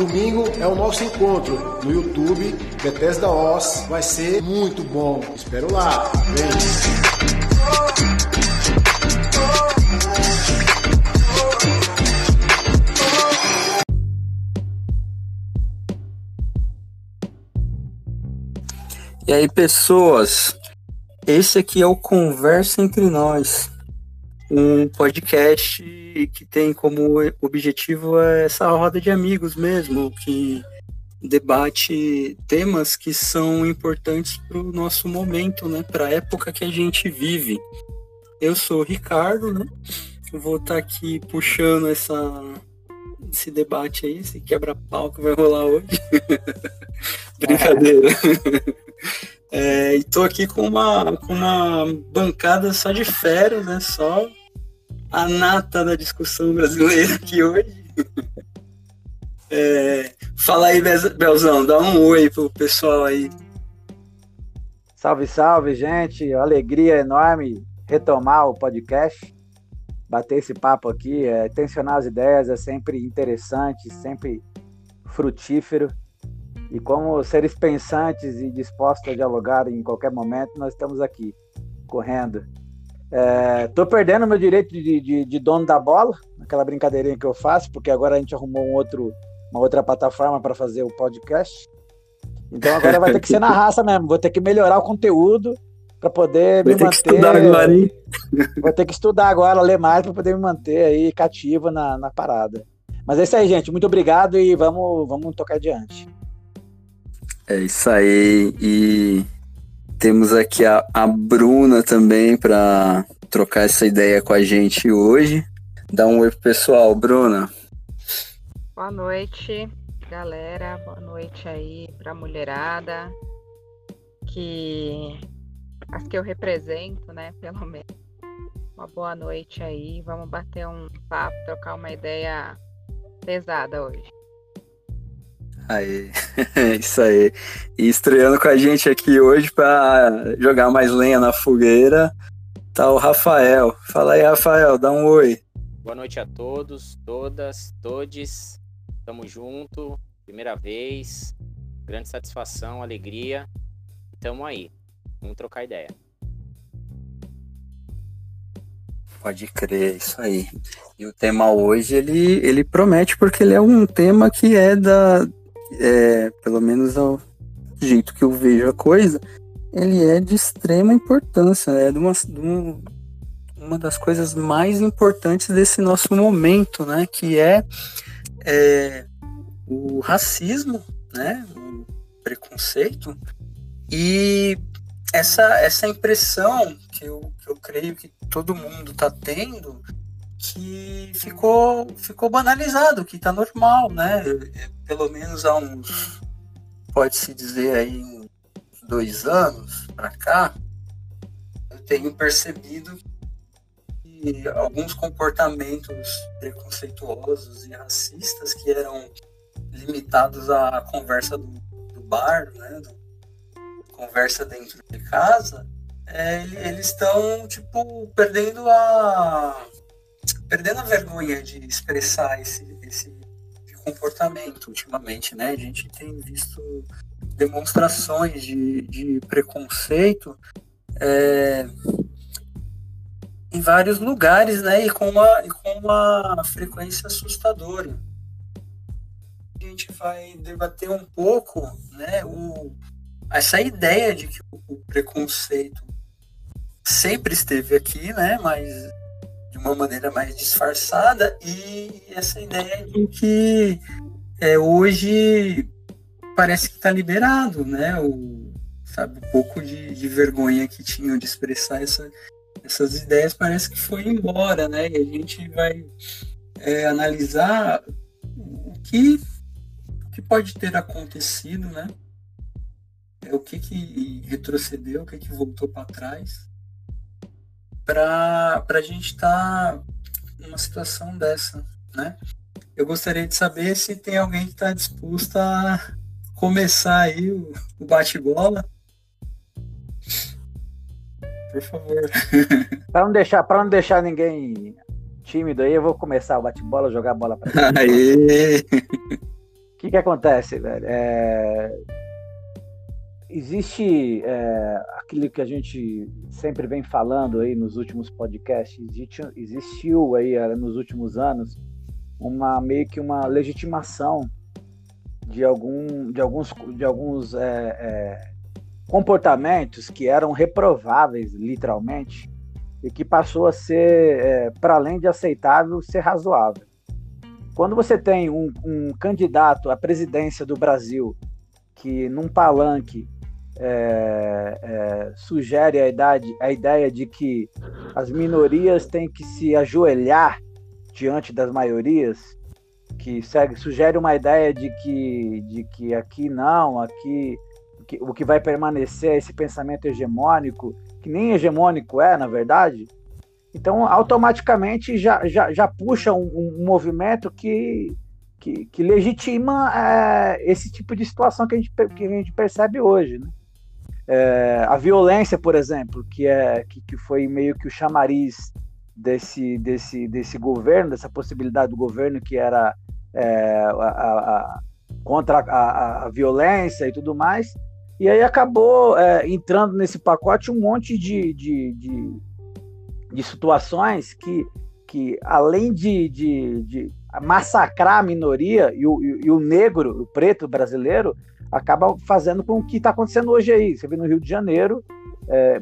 Domingo é o nosso encontro no YouTube Bethesda Oz. Vai ser muito bom. Espero lá. E aí, pessoas? Esse aqui é o Conversa Entre Nós, um podcast que tem como objetivo essa roda de amigos mesmo, que debate temas que são importantes para o nosso momento, né, para a época que a gente vive. Eu sou o Ricardo, né? Vou estar tá aqui puxando essa, esse debate aí, esse quebra-pau que vai rolar hoje. Brincadeira. É, e tô aqui com uma, com uma bancada só de férias, né? Só a nata da discussão brasileira aqui hoje. É, fala aí, Belzão, dá um oi pro pessoal aí. Salve, salve, gente. Alegria enorme retomar o podcast, bater esse papo aqui, é, tensionar as ideias é sempre interessante, sempre frutífero. E como seres pensantes e dispostos a dialogar em qualquer momento, nós estamos aqui, correndo. É, perdendo meu direito de, de, de, dono da bola, aquela brincadeirinha que eu faço, porque agora a gente arrumou um outro, uma outra plataforma para fazer o podcast. Então agora vai ter que ser na raça mesmo, vou ter que melhorar o conteúdo para poder Vai me manter. estudar agora, hein? Vou ter que estudar agora, ler mais para poder me manter aí cativo na, na parada. Mas é isso aí, gente. Muito obrigado e vamos, vamos tocar adiante. É isso aí. E temos aqui a, a Bruna também para trocar essa ideia com a gente hoje. Dá um oi pro pessoal, Bruna. Boa noite, galera. Boa noite aí pra mulherada. Que as que eu represento, né? Pelo menos. Uma boa noite aí. Vamos bater um papo, trocar uma ideia pesada hoje. Aí, isso aí. E estreando com a gente aqui hoje para jogar mais lenha na fogueira, tá o Rafael. Fala aí, Rafael, dá um oi. Boa noite a todos, todas, todes. Tamo junto, primeira vez. Grande satisfação, alegria. Tamo aí. Vamos trocar ideia. Pode crer, isso aí. E o tema hoje, ele, ele promete porque ele é um tema que é da, é, pelo menos ao jeito que eu vejo a coisa, ele é de extrema importância, é de uma, de uma das coisas mais importantes desse nosso momento, né? Que é, é o racismo, né? O preconceito e essa, essa impressão que eu, que eu creio que todo mundo está tendo que ficou, ficou banalizado, que está normal, né? Pelo menos há uns, pode-se dizer aí, uns dois anos para cá, eu tenho percebido que alguns comportamentos preconceituosos e racistas que eram limitados à conversa do, do bar, né? Do, conversa dentro de casa, é, eles estão, tipo, perdendo a perdendo a vergonha de expressar esse, esse comportamento ultimamente, né? A gente tem visto demonstrações de, de preconceito é, em vários lugares, né? E com uma, com uma frequência assustadora. A gente vai debater um pouco, né? O, essa ideia de que o preconceito sempre esteve aqui, né? Mas uma maneira mais disfarçada e essa ideia de que é, hoje parece que está liberado, né? O, sabe, um pouco de, de, vergonha que tinham de expressar essa, essas ideias parece que foi embora, né? E a gente vai é, analisar o que, o que pode ter acontecido, né? É, o que, que retrocedeu, o que, que voltou para trás para a gente estar tá numa situação dessa, né? Eu gostaria de saber se tem alguém que está disposto a começar aí o, o bate-bola. Por favor. Para não deixar, para não deixar ninguém tímido aí, eu vou começar o bate-bola, jogar a bola para Aê! O que que acontece, velho? É... Existe é, aquilo que a gente sempre vem falando aí nos últimos podcasts, existiu aí é, nos últimos anos uma meio que uma legitimação de, algum, de alguns, de alguns é, é, comportamentos que eram reprováveis, literalmente, e que passou a ser, é, para além de aceitável, ser razoável. Quando você tem um, um candidato à presidência do Brasil que, num palanque, é, é, sugere a, idade, a ideia de que as minorias têm que se ajoelhar diante das maiorias, que segue, sugere uma ideia de que, de que aqui não, aqui que, o que vai permanecer é esse pensamento hegemônico, que nem hegemônico é, na verdade. Então, automaticamente já, já, já puxa um, um movimento que, que, que legitima é, esse tipo de situação que a gente, que a gente percebe hoje. Né? É, a violência, por exemplo, que, é, que, que foi meio que o chamariz desse, desse, desse governo, dessa possibilidade do governo que era é, a, a, contra a, a, violência e tudo mais. E aí acabou é, entrando nesse pacote um monte de, de, de, de situações que, que além de, de, de, massacrar a minoria e o, e o negro, o preto brasileiro, acaba fazendo com o que está acontecendo hoje aí. Você vê no Rio de Janeiro, é,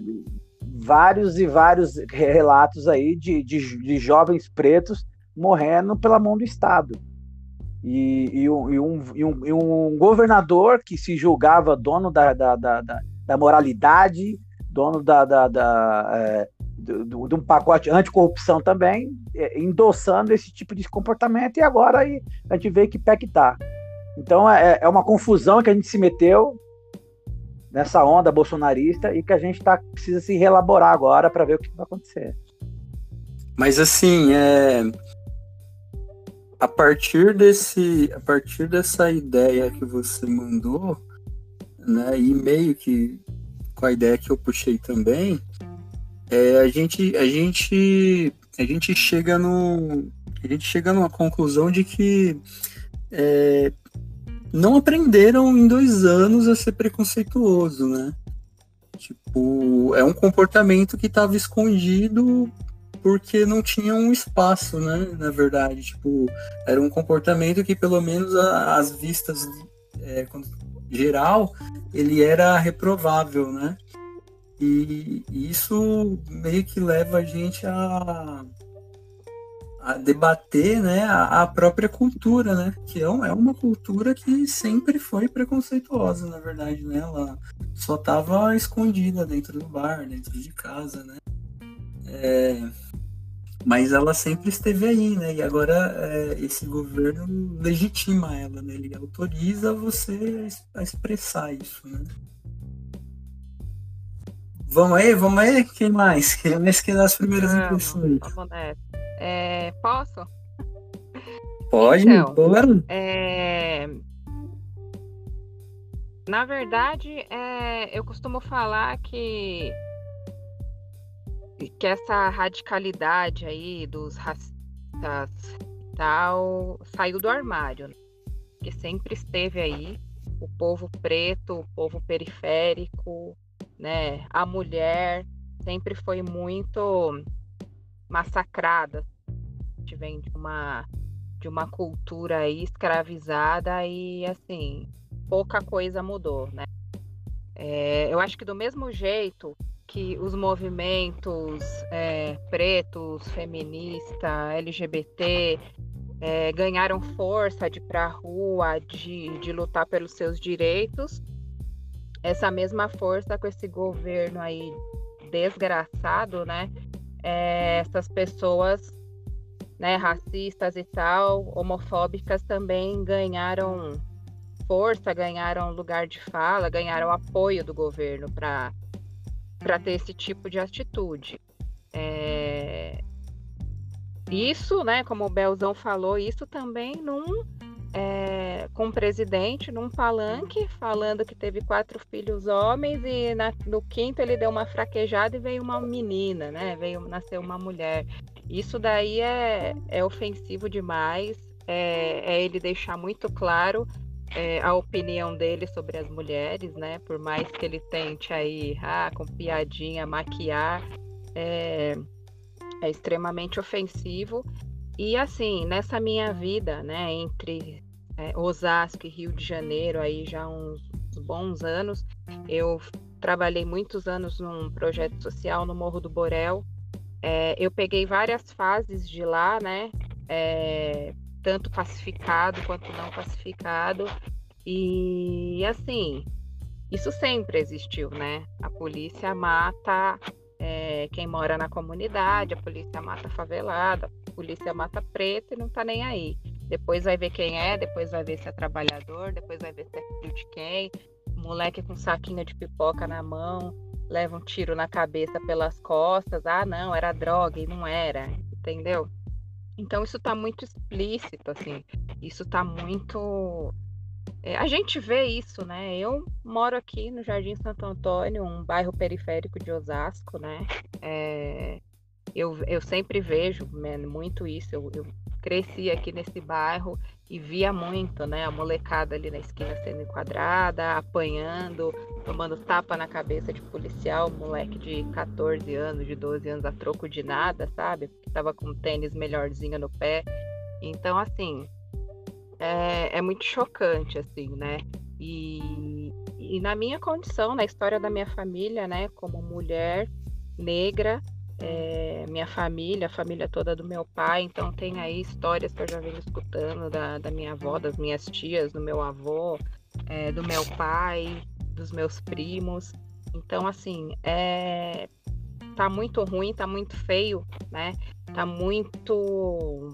vários e vários relatos aí de, de, de, jovens pretos morrendo pela mão do Estado. E, e, um, e, um, e, um, um, governador que se julgava dono da, da, da, da moralidade, dono da, da, da é, de um pacote anticorrupção também, é, endossando esse tipo de comportamento, e agora aí a gente vê que pé que tá. Então é, é uma confusão que a gente se meteu, nessa onda bolsonarista e que a gente tá, precisa se relaborar agora para ver o que vai acontecer. Mas assim, é... a partir desse, a partir dessa ideia que você mandou, né, e meio que com a ideia que eu puxei também, é, a gente, a gente, a gente chega no, a gente chega numa conclusão de que é, não aprenderam em dois anos a ser preconceituoso, né? Tipo, é um comportamento que estava escondido porque não tinha um espaço, né? Na verdade, tipo, era um comportamento que pelo menos às vistas é, geral ele era reprovável, né? E, isso meio que leva a gente a a debater né, a, a, própria cultura, né? Que é, é uma cultura que sempre foi preconceituosa, na verdade, né? Ela só estava escondida dentro do bar, dentro de casa, né? É, mas ela sempre esteve aí, né? E agora é, esse governo legitima ela, né? Ele autoriza você a expressar isso, né? Vamos aí, vamos aí? Quem mais? Quem mais quer dar as primeiras vamos, impressões? Vamos nessa. É, posso? Pode, então, claro. É... Na verdade, é... eu costumo falar que que essa radicalidade aí dos racistas e tal saiu do armário, né? que sempre esteve aí, o povo preto, o povo periférico, né, a mulher sempre foi muito massacrada. A gente vem de uma, de uma cultura aí escravizada e, assim, pouca coisa mudou, né? É, eu acho que do mesmo jeito que os movimentos é, pretos, feminista, LGBT é, ganharam força de ir para a rua, de, de lutar pelos seus direitos, essa mesma força com esse governo aí desgraçado, né? É, essas pessoas né, racistas e tal, homofóbicas também ganharam força, ganharam lugar de fala, ganharam apoio do governo para ter esse tipo de atitude. É... Isso, né, como o Belzão falou, isso também num é, com o presidente num palanque falando que teve quatro filhos homens e na, no quinto ele deu uma fraquejada e veio uma menina, né? Veio nascer uma mulher. Isso daí é, é ofensivo demais, é, é ele deixar muito claro é, a opinião dele sobre as mulheres, né? Por mais que ele tente aí, ah, com piadinha, maquiar, é, é extremamente ofensivo. E assim, nessa minha vida, né, entre é, Osasco e Rio de Janeiro, aí já uns, bons anos, eu trabalhei muitos anos num projeto social no Morro do Borel. É, eu peguei várias fases de lá, né? É, tanto pacificado quanto não pacificado. E assim, isso sempre existiu, né? A polícia mata é, quem mora na comunidade, a polícia mata favelada, a polícia mata preto e não tá nem aí. Depois vai ver quem é, depois vai ver se é trabalhador, depois vai ver se é filho de quem. moleque com saquinho de pipoca na mão, leva um tiro na cabeça pelas costas. Ah, não, era droga e não era, entendeu? Então isso tá muito explícito, assim. Isso tá muito é, a gente vê isso, né? Eu moro aqui no Jardim Santo Antônio, um bairro periférico de Osasco, né? É, eu, eu sempre vejo man, muito isso. Eu, eu, cresci aqui nesse bairro e via muito, né? A molecada ali na esquina sendo enquadrada, apanhando, tomando tapa na cabeça de policial, moleque de 14 anos, de 12 anos a troco de nada, sabe? Que tava com um tênis melhorzinho no pé. Então, assim, é, é muito chocante, assim, né? E, e na minha condição, na história da minha família, né, como mulher negra, é, minha família, a família toda do meu pai, então tem aí histórias que eu já venho escutando da, da minha avó, das minhas tias, do meu avô, é, do meu pai, dos meus primos. Então, assim, é, tá muito ruim, tá muito feio, né? Tá muito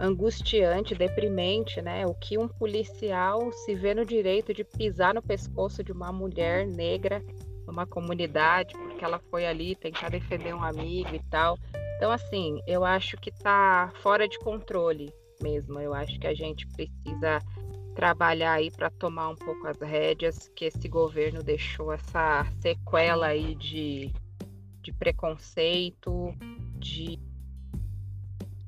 angustiante, deprimente, né? O que um policial se vê no direito de pisar no pescoço de uma mulher negra numa comunidade, porque ela foi ali tentar defender um amigo e tal. Então, assim, eu acho que tá fora de controle mesmo. Eu acho que a gente precisa trabalhar aí para tomar um pouco as rédeas que esse governo deixou essa sequela aí de, de preconceito, de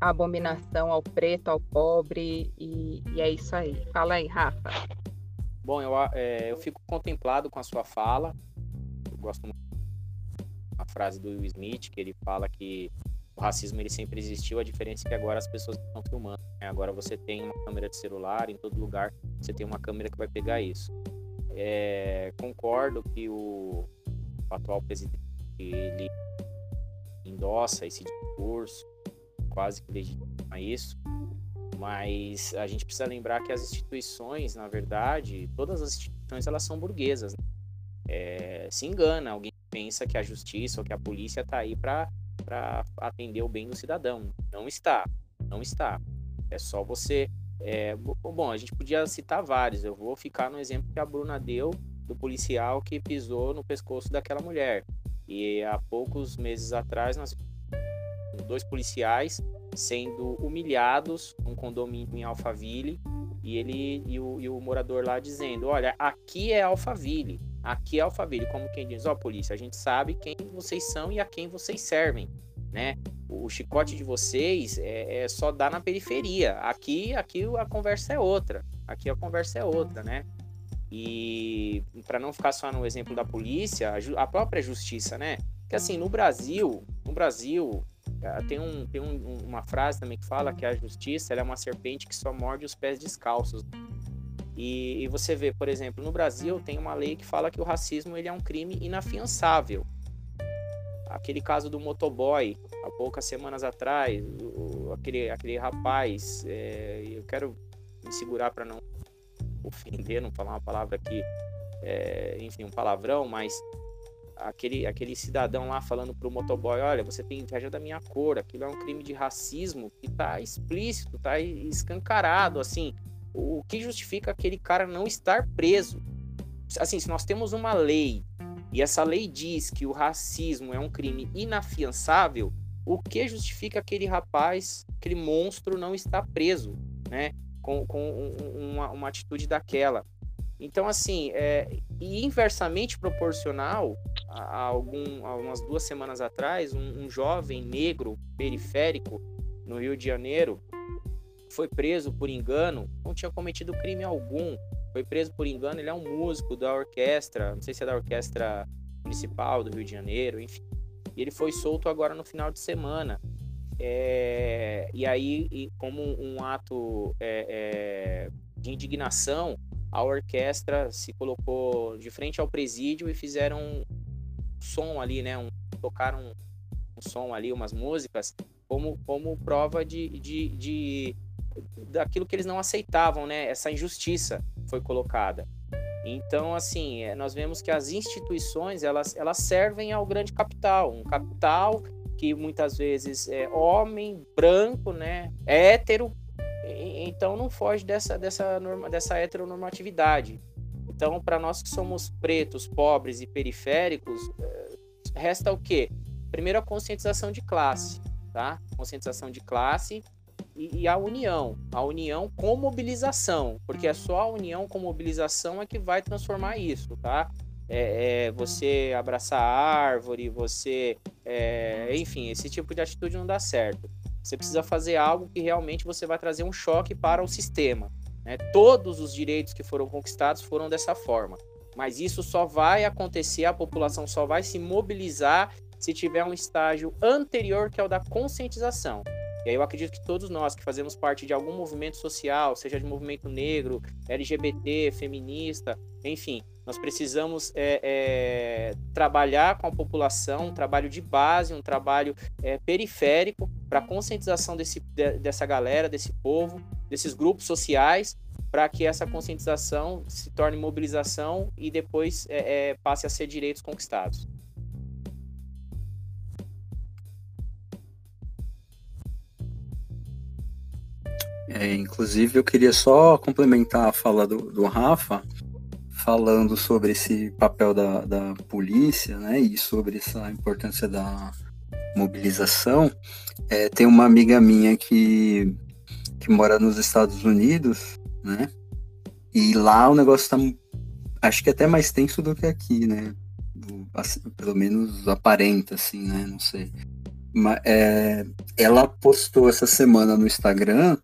abominação ao preto, ao pobre, e, e, é isso aí. Fala aí, Rafa. Bom, eu, é, eu fico contemplado com a sua fala. Eu gosto muito da frase do Will Smith, que ele fala que o racismo ele sempre existiu, a diferença é que agora as pessoas estão filmando. Né? Agora você tem uma câmera de celular, em todo lugar você tem uma câmera que vai pegar isso. É, concordo que o, o atual presidente ele endossa esse discurso, quase que legitima isso, mas a gente precisa lembrar que as instituições, na verdade, todas as instituições elas são burguesas. Né? É, se engana, alguém pensa que a justiça ou que a polícia está aí para atender o bem do cidadão. Não está, não está. É só você. É, bom, a gente podia citar vários. Eu vou ficar no exemplo que a Bruna deu do policial que pisou no pescoço daquela mulher. E há poucos meses atrás nós dois policiais sendo humilhados num condomínio em Alphaville e ele e o, e o morador lá dizendo: Olha, aqui é Alphaville, aqui é Alphaville. Como quem diz: Ó, oh, polícia, a gente sabe quem vocês são e a quem vocês servem, né? O chicote de vocês é, é só dar na periferia. Aqui, aqui a conversa é outra. Aqui a conversa é outra, né? E para não ficar só no exemplo da polícia, a, a própria justiça, né? Que assim, no Brasil, no Brasil, tem, um, tem um, uma frase também que fala que a justiça é uma serpente que só morde os pés descalços. E, e, você vê, por exemplo, no Brasil tem uma lei que fala que o racismo ele é um crime inafiançável. Aquele caso do motoboy, há poucas semanas atrás, o, aquele, aquele rapaz, é, eu quero me segurar para não ofender, não falar uma palavra aqui, é, enfim, um palavrão, mas aquele, aquele cidadão lá falando pro motoboy, olha, você tem inveja da minha cor, aquilo é um crime de racismo que tá explícito, tá escancarado, assim, o que justifica aquele cara não estar preso? Assim, se nós temos uma lei e essa lei diz que o racismo é um crime inafiançável, o que justifica aquele rapaz, aquele monstro não estar preso, né? Com, com uma, uma atitude daquela. Então, assim, é, e inversamente proporcional, a, algum, há umas duas semanas atrás, um, um jovem negro periférico no Rio de Janeiro foi preso por engano, não tinha cometido crime algum, foi preso por engano, ele é um músico da orquestra, não sei se é da orquestra municipal do Rio de Janeiro, enfim. E ele foi solto agora no final de semana. É, e aí, e como um ato é, é, de indignação, a orquestra se colocou de frente ao presídio e fizeram um som ali, né? Um, tocaram um, um som ali, umas músicas, como, como prova de, de, de daquilo que eles não aceitavam, né? Essa injustiça foi colocada. Então, assim, é, nós vemos que as instituições elas, elas servem ao grande capital, um capital que muitas vezes é homem, branco, né, hétero, então não foge dessa, dessa, norma, dessa heteronormatividade. Então, para nós que somos pretos, pobres e periféricos, é, resta o quê? Primeiro, a conscientização de classe, tá? Conscientização de classe e, e, a união. A união com mobilização, porque é só a união com mobilização é que vai transformar isso, tá? É, é você abraçar a árvore, você. É, enfim, esse tipo de atitude não dá certo. Você precisa fazer algo que realmente você vai trazer um choque para o sistema. Né? Todos os direitos que foram conquistados foram dessa forma. Mas isso só vai acontecer, a população só vai se mobilizar se tiver um estágio anterior que é o da conscientização. E aí eu acredito que todos nós que fazemos parte de algum movimento social, seja de movimento negro, LGBT, feminista, enfim, nós precisamos é, é, trabalhar com a população, um trabalho de base, um trabalho é, periférico para a conscientização desse, de, dessa galera, desse povo, desses grupos sociais, para que essa conscientização se torne mobilização e depois é, é, passe a ser direitos conquistados. É, inclusive, eu queria só complementar a fala do, do Rafa, falando sobre esse papel da, da polícia, né, e sobre essa importância da mobilização. É, tem uma amiga minha que, que mora nos Estados Unidos, né, e lá o negócio tá, acho que até mais tenso do que aqui, né, assim, pelo menos aparenta, assim, né, não sei. Mas, é, ela postou essa semana no Instagram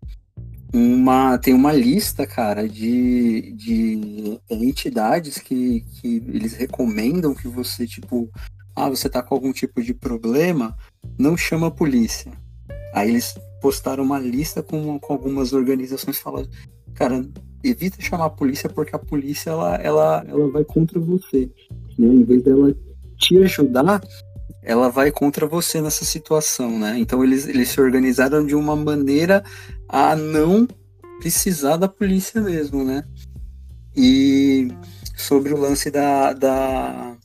uma tem uma lista, cara, de, de entidades que, que eles recomendam que você, tipo, ah, você tá com algum tipo de problema, não chama a polícia. Aí eles postaram uma lista com, com algumas organizações falando, cara, evita chamar a polícia porque a polícia ela, ela, ela vai contra você. Né? Em vez dela te ajudar, ela vai contra você nessa situação, né? Então eles, eles se organizaram de uma maneira a não precisar da polícia mesmo, né? E sobre o lance da, da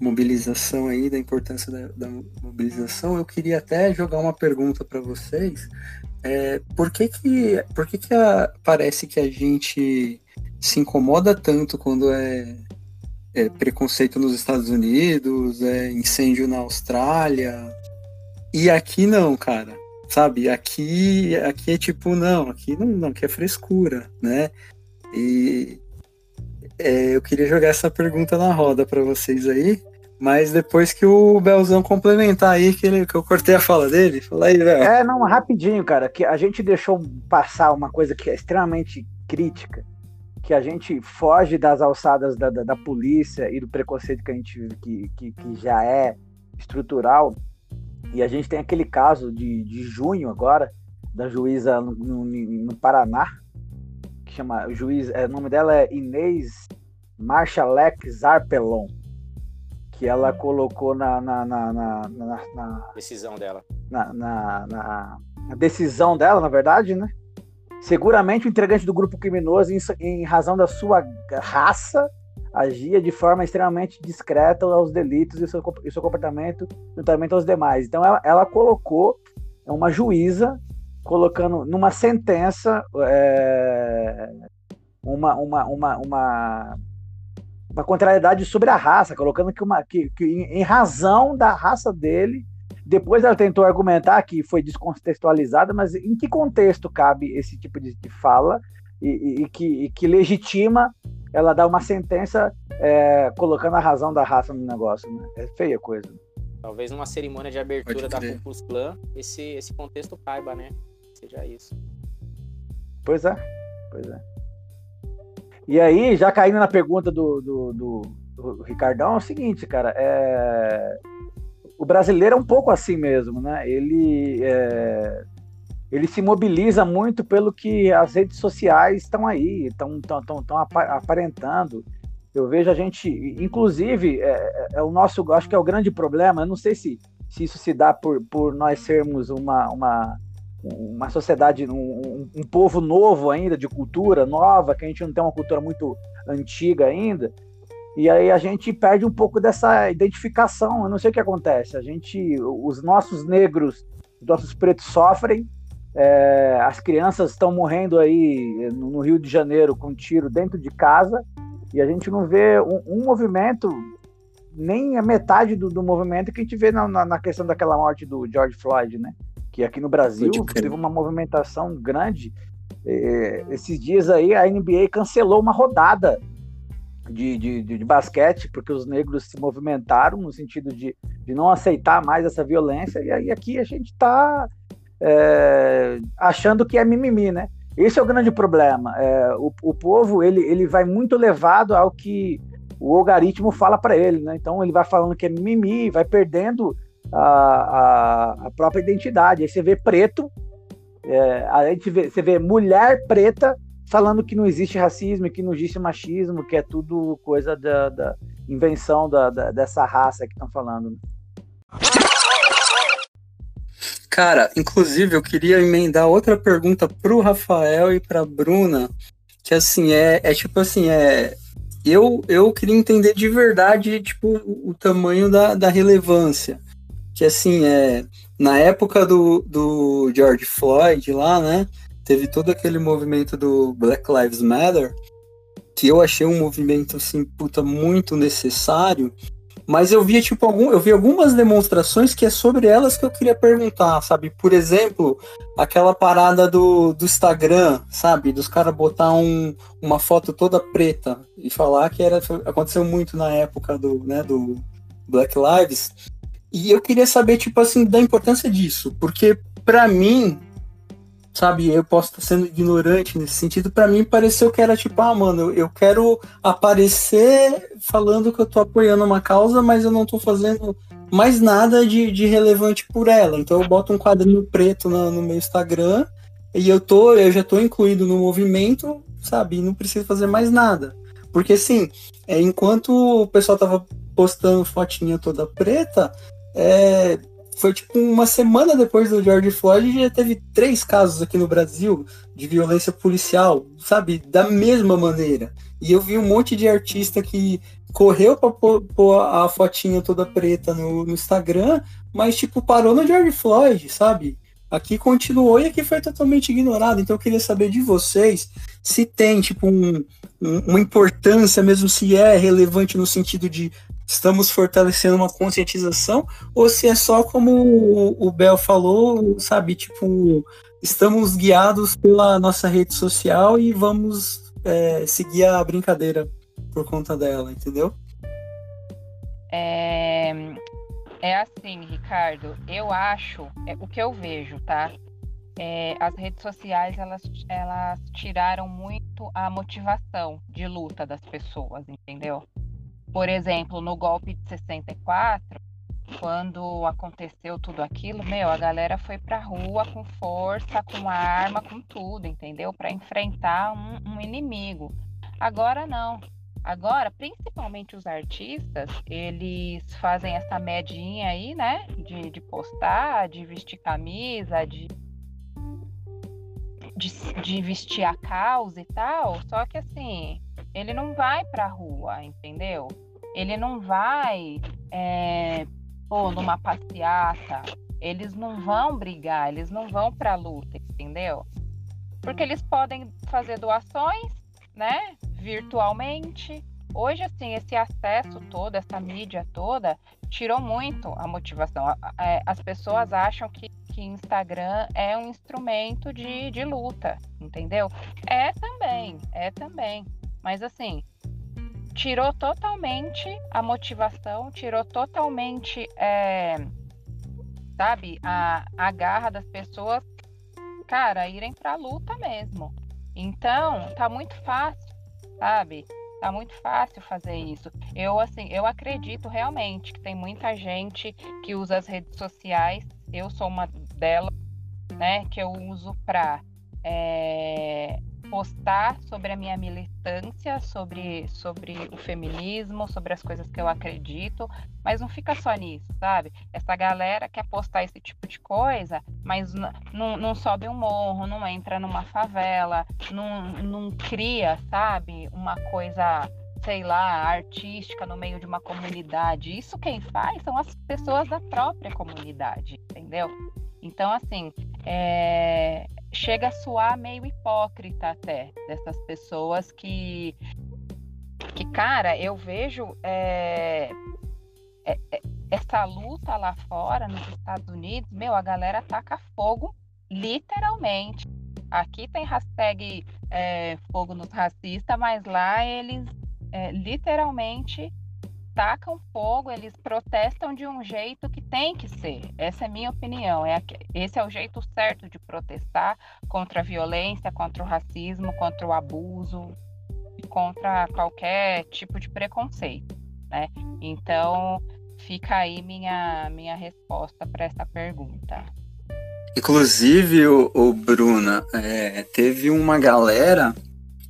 mobilização aí, da importância da, da mobilização, eu queria até jogar uma pergunta para vocês. É, por que que, por que, que a, parece que a gente se incomoda tanto quando é, é preconceito nos Estados Unidos, é incêndio na Austrália, e aqui não, cara? Sabe? Aqui, aqui é tipo, não, aqui não, não aqui é frescura, né? E é, eu queria jogar essa pergunta na roda para vocês aí, mas depois que o Belzão complementar aí, que, ele, que eu cortei a fala dele, fala aí, Bel. É, não, rapidinho, cara, que a gente deixou passar uma coisa que é extremamente crítica, que a gente foge das alçadas da, da, da polícia e do preconceito que a gente que, que, que já é estrutural e a gente tem aquele caso de, de junho agora, da juíza no, no, no Paraná, que chama, o juiz, é, o nome dela é Inês Marchalek Zarpelon, que ela colocou na, na, na, na, na decisão dela. Na, na, na, decisão dela, na verdade, né? Seguramente o integrante do grupo criminoso, em, em razão da sua raça, agia de forma extremamente discreta aos delitos e seu, e seu comportamento juntamente aos demais. Então ela, ela colocou uma juíza colocando numa sentença é, uma, uma, uma, uma, uma contrariedade sobre a raça, colocando que, uma, que, que em, razão da raça dele, depois ela tentou argumentar que foi descontextualizada, mas em que contexto cabe esse tipo de, de fala e, e, e, que, e que legitima ela dá uma sentença é, colocando a razão da raça no negócio. Né? É feia coisa. Talvez numa cerimônia de abertura da Ku Klux Klan, esse, esse contexto caiba, né? Seja isso. Pois é, pois é. E aí, já caindo na pergunta do, do, do, do Ricardão, é o seguinte, cara, é... o brasileiro é um pouco assim mesmo, né? Ele, é... ele se mobiliza muito pelo que as redes sociais estão aí, estão aparentando. Eu vejo a gente, inclusive, é, é, é, o nosso, acho que é o grande problema. Eu não sei se, se isso se dá por, por nós sermos uma, uma, uma sociedade, um, um, povo novo ainda, de cultura nova, que a gente não tem uma cultura muito antiga ainda. E aí a gente perde um pouco dessa identificação. Eu não sei o que acontece. A gente, os nossos negros, os nossos pretos sofrem. É, as crianças estão morrendo aí no Rio de Janeiro com tiro dentro de casa e a gente não vê um, um movimento, nem a metade do, do, movimento que a gente vê na, na, na, questão daquela morte do George Floyd, né? Que aqui no Brasil teve uma movimentação grande. É, esses dias aí a NBA cancelou uma rodada de, de, de, basquete, porque os negros se movimentaram no sentido de, de não aceitar mais essa violência, e aí aqui a gente está é, achando que é mimimi, né? Esse é o grande problema. É, o, o povo ele, ele vai muito levado ao que o algoritmo fala para ele, né? Então ele vai falando que é mimimi, vai perdendo a, a, a própria identidade. Aí você vê preto, é, gente vê, você vê mulher preta falando que não existe racismo, que não existe machismo, que é tudo coisa da, da invenção da, da, dessa raça que estão falando. Cara, inclusive eu queria emendar outra pergunta pro Rafael e pra Bruna, que assim, é, é tipo assim, é. Eu, eu queria entender de verdade, tipo, o tamanho da, da relevância. Que assim, é. Na época do, do George Floyd lá, né? Teve todo aquele movimento do Black Lives Matter, que eu achei um movimento, assim, puta, muito necessário mas eu via, tipo, algum, eu vi algumas demonstrações que é sobre elas que eu queria perguntar, sabe? Por exemplo, aquela parada do, do Instagram, sabe? Dos caras botar um, uma foto toda preta e falar que era, aconteceu muito na época do, né, do Black Lives. E eu queria saber, tipo assim, da importância disso, porque para mim, sabe, eu posso estar sendo ignorante nesse sentido, para mim pareceu que era tipo, ah, mano, eu quero aparecer falando que eu tô apoiando uma causa, mas eu não tô fazendo mais nada de, de relevante por ela. Então eu boto um quadrinho preto no, no meu Instagram e eu tô, eu já tô incluído no movimento, sabe, e não preciso fazer mais nada. Porque assim, é, enquanto o pessoal tava postando fotinha toda preta, é, foi tipo uma semana depois do George Floyd já teve três casos aqui no Brasil de violência policial, sabe? Da mesma maneira. E eu vi um monte de artista que correu pra pôr a fotinha toda preta no, no Instagram, mas tipo parou no George Floyd, sabe? Aqui continuou e aqui foi totalmente ignorado. Então eu queria saber de vocês se tem tipo um, um, uma importância, mesmo se é relevante no sentido de estamos fortalecendo uma conscientização, ou se é só como o, Bel falou, sabe, tipo, estamos guiados pela nossa rede social e vamos é, seguir a brincadeira por conta dela, entendeu? É, é assim, Ricardo, eu acho, é, o que eu vejo, tá? É, as redes sociais elas, elas tiraram muito a motivação de luta das pessoas, entendeu? Por exemplo, no golpe de 64, quando aconteceu tudo aquilo, meu, a galera foi pra rua com força, com arma, com tudo, entendeu? Para enfrentar um, um, inimigo. Agora não. Agora, principalmente os artistas, eles fazem essa medinha aí, né? De, de postar, de vestir camisa, de, de, de vestir a causa e tal. Só que assim, ele não vai pra rua, entendeu? Ele não vai é, pô, numa passeata, eles não vão brigar, eles não vão pra luta, entendeu? Porque eles podem fazer doações, né, virtualmente. Hoje, assim, esse acesso todo, essa mídia toda, tirou muito a motivação. É, as pessoas acham que, que Instagram é um instrumento de, de luta, entendeu? É também, é também. Mas assim, tirou totalmente a motivação, tirou totalmente, é, sabe, a, a garra das pessoas, cara, irem pra luta mesmo. Então, tá muito fácil, sabe? Tá muito fácil fazer isso. Eu assim, eu acredito realmente que tem muita gente que usa as redes sociais. Eu sou uma delas, né? Que eu uso para é, postar sobre a minha militância, sobre, sobre o feminismo, sobre as coisas que eu acredito, mas não fica só nisso, sabe? Essa galera quer postar esse tipo de coisa, mas não, não sobe um morro, não entra numa favela, não, não cria, sabe, uma coisa sei lá, artística no meio de uma comunidade. Isso quem faz são as pessoas da própria comunidade, entendeu? Então, assim, é, chega a soar meio hipócrita até dessas pessoas que que cara eu vejo é, é, é, essa luta lá fora nos Estados Unidos meu a galera taca fogo literalmente. Aqui tem hashtag é, fogo nos racistas mas lá eles é, literalmente tacam fogo, eles protestam de um jeito que tem que ser. Essa é minha opinião. É, esse é o jeito certo de protestar contra a violência, contra o racismo, contra o abuso, contra qualquer tipo de preconceito, né? Então, fica aí minha, minha resposta para essa pergunta. Inclusive, o, o Bruna, é, teve uma galera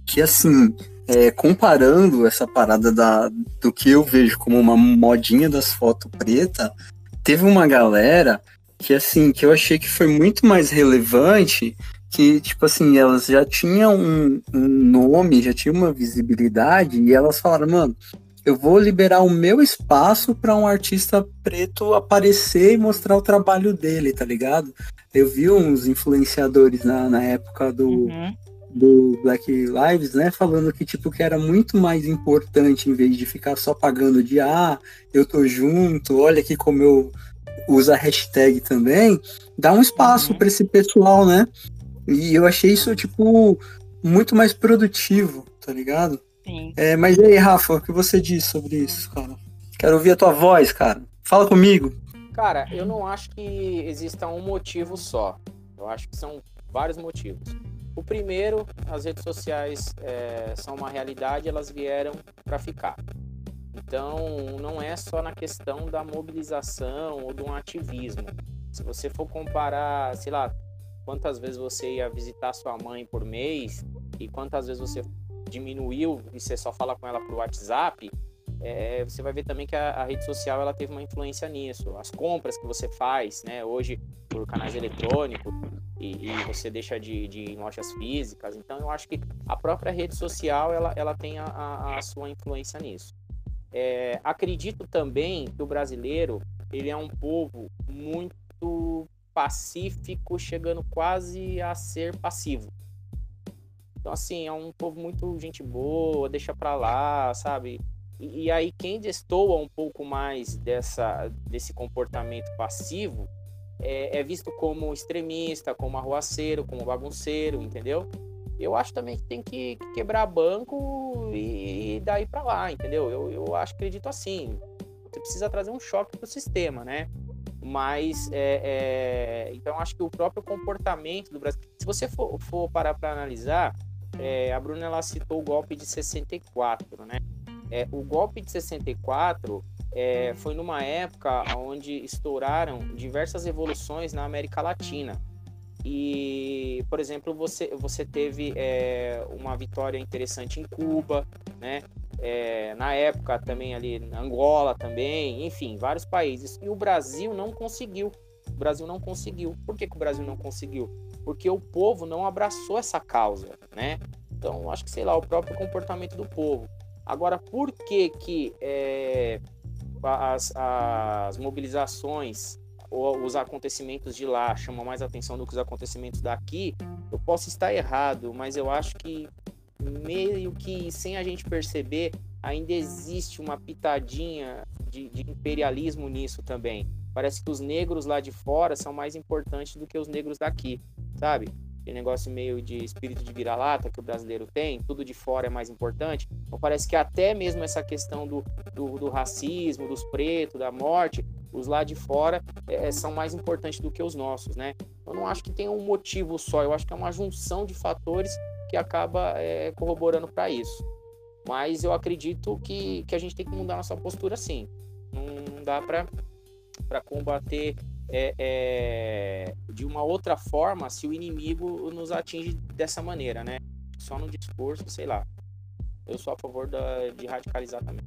que, assim, é, comparando essa parada da, do que eu vejo como uma modinha das fotos preta, teve uma galera que, assim, que eu achei que foi muito mais relevante, que, tipo assim, elas já tinham um, um nome, já tinham uma visibilidade, e elas falaram, mano, eu vou liberar o meu espaço para um artista preto aparecer e mostrar o trabalho dele, tá ligado? Eu vi uns influenciadores na, na época do, uhum do Black Lives, né, falando que tipo que era muito mais importante em vez de ficar só pagando de ah, eu tô junto, olha aqui como eu uso a hashtag também, dá um espaço uhum. para esse pessoal, né? E eu achei isso tipo muito mais produtivo, tá ligado? Sim. É, mas e aí, Rafa, o que você diz sobre isso, cara? Quero ouvir a tua voz, cara. Fala comigo. Cara, eu não acho que exista um motivo só. Eu acho que são vários motivos. O primeiro, as redes sociais é, são uma realidade, elas vieram para ficar. Então, não é só na questão da mobilização ou do ativismo. Se você for comparar, sei lá, quantas vezes você ia visitar sua mãe por mês e quantas vezes você diminuiu e você só fala com ela por WhatsApp, é, você vai ver também que a, a, rede social ela teve uma influência nisso. As compras que você faz, né, hoje por canais eletrônicos e, e você deixa de, de ir em lojas físicas. Então eu acho que a própria rede social ela, ela tem a, a, sua influência nisso. É, acredito também que o brasileiro ele é um povo muito pacífico, chegando quase a ser passivo. Então, assim, é um povo muito gente boa, deixa pra lá, sabe? E, aí quem destoa um pouco mais dessa, desse comportamento passivo é, é, visto como extremista, como arruaceiro, como bagunceiro, entendeu? Eu acho também que tem que, que quebrar banco e, e daí para lá, entendeu? Eu, eu acho, acredito assim. Você precisa trazer um choque pro sistema, né? Mas, é, é, então, acho que o próprio comportamento do Brasil. Se você for, for parar para analisar, é, a Bruna ela citou o golpe de 64, né? É, o golpe de 64 é, foi numa época onde estouraram diversas revoluções na América Latina. E, por exemplo, você, você teve é, uma vitória interessante em Cuba, né? É, na época também ali na Angola também, enfim, vários países. E o Brasil não conseguiu. O Brasil não conseguiu. Por que, que o Brasil não conseguiu? Porque o povo não abraçou essa causa, né? Então, acho que, sei lá, o próprio comportamento do povo. Agora, por que que é, as, as mobilizações ou os acontecimentos de lá chamam mais atenção do que os acontecimentos daqui, eu posso estar errado, mas eu acho que meio que sem a gente perceber, ainda existe uma pitadinha de, de, imperialismo nisso também. Parece que os negros lá de fora são mais importantes do que os negros daqui, sabe? Aquele negócio meio de espírito de vira-lata que o brasileiro tem, tudo de fora é mais importante. Então parece que até mesmo essa questão do, do, do racismo, dos pretos, da morte, os lá de fora é, são mais importantes do que os nossos, né? Eu não acho que tenha um motivo só, eu acho que é uma junção de fatores que acaba é, corroborando para isso. Mas eu acredito que, que a gente tem que mudar nossa postura sim. Não dá para combater é, é, de uma outra forma se o inimigo nos atinge dessa maneira, né? Só no discurso, sei lá. Eu sou a favor da, de radicalizar também.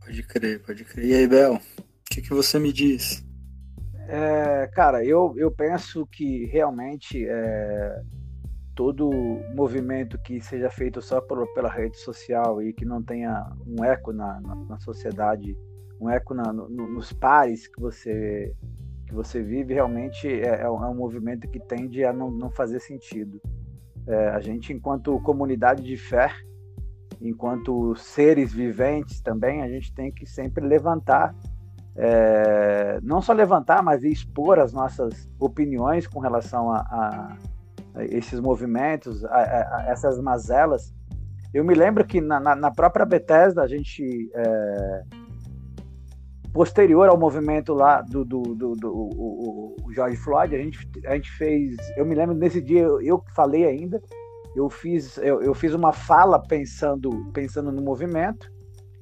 Pode crer, pode crer. E aí, Bel, o que, que você me diz? É, cara, eu, eu penso que realmente é, todo movimento que seja feito só por, pela rede social e que não tenha um eco na, na, na sociedade um eco na, no, nos pares que você que você vive realmente é, é, um, é um, movimento que tende a não, não fazer sentido. É, a gente, enquanto comunidade de fé, enquanto seres viventes também, a gente tem que sempre levantar, é, não só levantar, mas expor as nossas opiniões com relação a, a, a esses movimentos, a, a, essas mazelas. Eu me lembro que na, na, na própria Bethesda a gente é, posterior ao movimento lá do, do, do, do o, o George Floyd, a gente, a gente fez. Eu me lembro nesse dia, eu, eu falei ainda, eu fiz, eu, eu, fiz uma fala pensando, pensando no movimento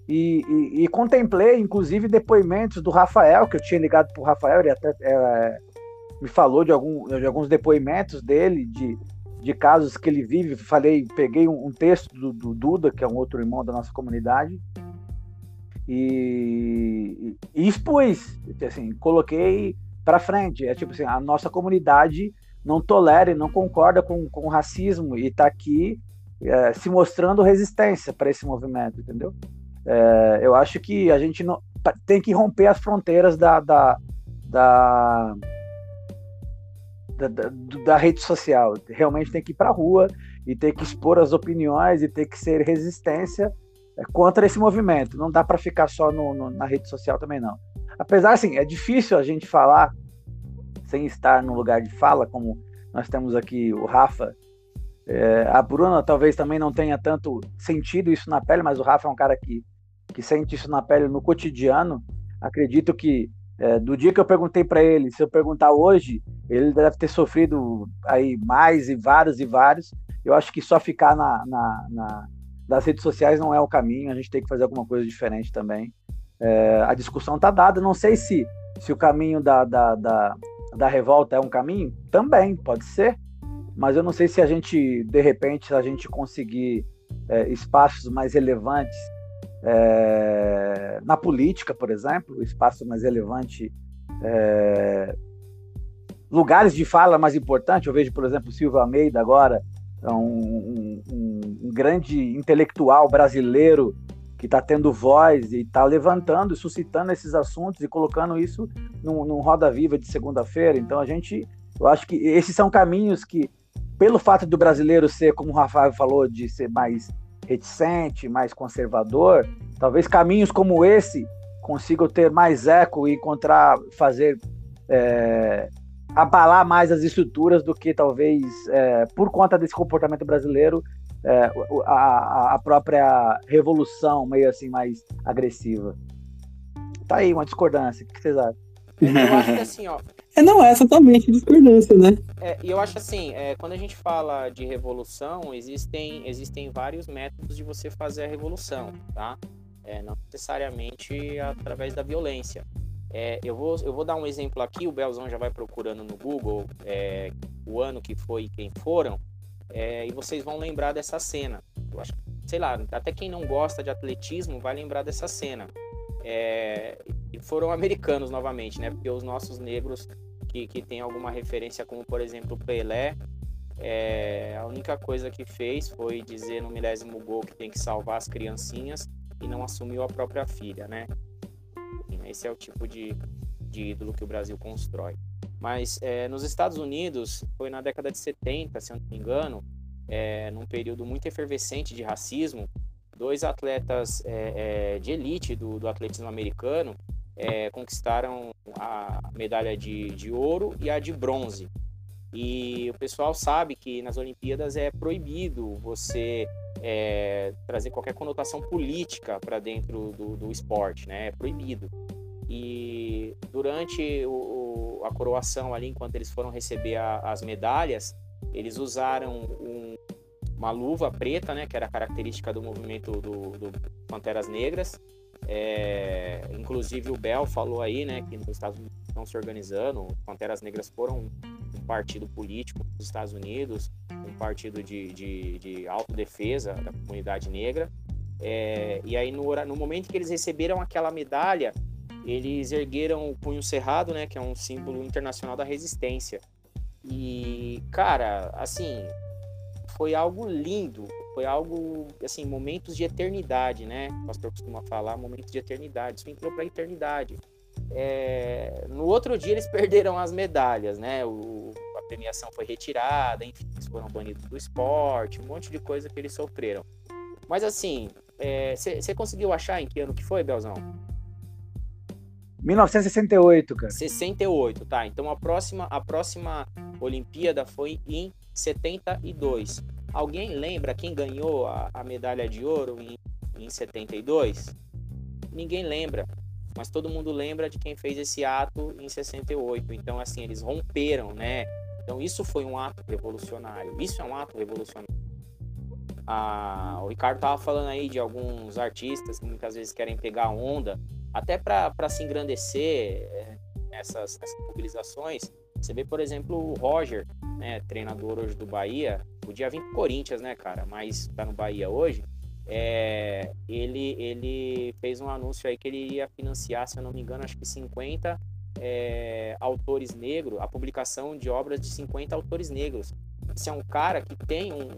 e, e, e, contemplei, inclusive, depoimentos do Rafael, que eu tinha ligado para o Rafael, ele até é, me falou de, algum, de alguns depoimentos dele, de, de casos que ele vive. Falei, peguei um, um texto do, do Duda, que é um outro irmão da nossa comunidade, e, e expus, assim, coloquei para frente. É tipo assim, a nossa comunidade não tolera e não concorda com, com o racismo e está aqui é, se mostrando resistência para esse movimento, entendeu? É, eu acho que a gente não, tem que romper as fronteiras da, da, da, da, da, da rede social. Realmente tem que ir para a rua e ter que expor as opiniões e ter que ser resistência contra esse movimento. Não dá para ficar só no, no, na rede social também não. Apesar assim, é difícil a gente falar sem estar no lugar de fala, como nós temos aqui o Rafa. É, a Bruna talvez também não tenha tanto sentido isso na pele, mas o Rafa é um cara que, que sente isso na pele no cotidiano. Acredito que é, do dia que eu perguntei para ele, se eu perguntar hoje, ele deve ter sofrido aí mais e vários e vários. Eu acho que só ficar na, na, na das redes sociais não é o caminho, a gente tem que fazer alguma coisa diferente também. É, a discussão está dada, não sei se, se o caminho da, da, da, da, revolta é um caminho, também, pode ser, mas eu não sei se a gente, de repente, a gente conseguir é, espaços mais relevantes é, na política, por exemplo, espaço mais relevante, é, lugares de fala mais importantes, eu vejo, por exemplo, Silvio Almeida agora, um, um, um grande intelectual brasileiro que está tendo voz e está levantando, suscitando esses assuntos e colocando isso num, num Roda Viva de segunda-feira. Então a gente, eu acho que esses são caminhos que, pelo fato do brasileiro ser, como o Rafael falou, de ser mais reticente, mais conservador, talvez caminhos como esse consigam ter mais eco e encontrar, fazer é, abalar mais as estruturas do que talvez, é, por conta desse comportamento brasileiro, é, a, a, própria revolução meio assim mais agressiva. Tá aí uma discordância. O que vocês acham? Eu acho que assim, ó. É, não é exatamente discordância, né? É, e eu acho assim, é, quando a gente fala de revolução, existem, existem vários métodos de você fazer a revolução, tá? É, não necessariamente através da violência. É, eu, vou, eu vou dar um exemplo aqui, o Belzão já vai procurando no Google é, o ano que foi e quem foram, é, e vocês vão lembrar dessa cena. Eu acho, sei lá, até quem não gosta de atletismo vai lembrar dessa cena. É, e foram americanos novamente, né? Porque os nossos negros que, que têm alguma referência, como por exemplo Pelé, é, a única coisa que fez foi dizer no milésimo gol que tem que salvar as criancinhas e não assumiu a própria filha, né? Esse é o tipo de, de ídolo que o Brasil constrói. Mas é, nos Estados Unidos, foi na década de 70, se eu não me engano, é, num período muito efervescente de racismo, dois atletas é, é, de elite do, do, atletismo americano é, conquistaram a medalha de, de ouro e a de bronze. E o pessoal sabe que nas Olimpíadas é proibido você é, trazer qualquer conotação política para dentro do, do, esporte, né? É proibido. E durante o, a coroação ali, enquanto eles foram receber a, as medalhas, eles usaram um, uma luva preta, né? Que era característica do movimento do, do Panteras Negras. É, inclusive o Bel falou aí, né, que nos Estados Unidos estão se organizando, Panteras Negras foram um partido político nos Estados Unidos, partido de, de, de autodefesa da comunidade negra. É, e aí, no, no momento que eles receberam aquela medalha, eles ergueram o punho cerrado, né, que é um símbolo internacional da resistência. E, cara, assim, foi algo lindo, foi algo, assim, momentos de eternidade, né? O pastor costuma falar, momentos de eternidade. Isso entrou para a eternidade. É, no outro dia eles perderam as medalhas, né? O, premiação foi retirada, enfim, eles foram banidos do esporte, um monte de coisa que eles sofreram. Mas assim, você é, conseguiu achar em que ano que foi, Belzão? 1968, cara. 68, tá. Então a próxima, a próxima Olimpíada foi em 72. Alguém lembra quem ganhou a, a medalha de ouro em, em 72? Ninguém lembra mas todo mundo lembra de quem fez esse ato em 68. Então, assim, eles romperam, né? Então, isso foi um ato revolucionário. Isso é um ato revolucionário. Ah, o Ricardo estava falando aí de alguns artistas que muitas vezes querem pegar onda, até para se engrandecer é, nessas mobilizações. Você vê, por exemplo, o Roger, né, treinador hoje do Bahia, podia vir pro Corinthians, né, cara? Mas tá no Bahia hoje é, ele, ele fez um anúncio aí que ele ia financiar, se eu não me engano, acho que 50 é, autores negros, a publicação de obras de 50 autores negros. Esse é um cara que tem um,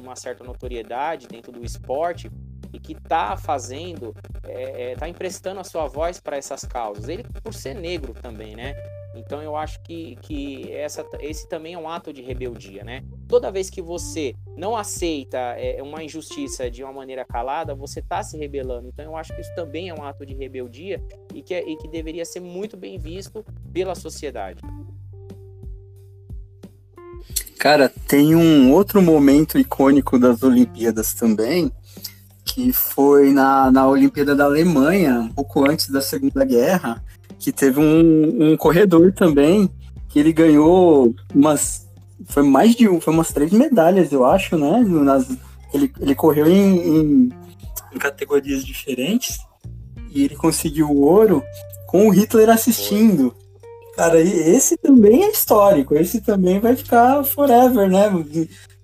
uma certa notoriedade dentro do esporte e que está fazendo, está é, é tá emprestando a sua voz para essas causas. Ele, por ser negro também, né? Então eu acho que, que essa, esse também é um ato de rebeldia, né? Toda vez que você não aceita é, uma injustiça de uma maneira calada, você está se rebelando. Então eu acho que isso também é um ato de rebeldia e que, é, e que deveria ser muito bem visto pela sociedade. Cara, tem um outro momento icônico das Olimpíadas também, que foi na, na Olimpíada da Alemanha, um pouco antes da Segunda Guerra, que teve um, um corredor também, que ele ganhou umas. Foi mais de um, foi umas três medalhas, eu acho, né? Nas, ele, ele correu em, em, em categorias diferentes e ele conseguiu o ouro com o Hitler assistindo. Cara, esse também é histórico, esse também vai ficar forever, né?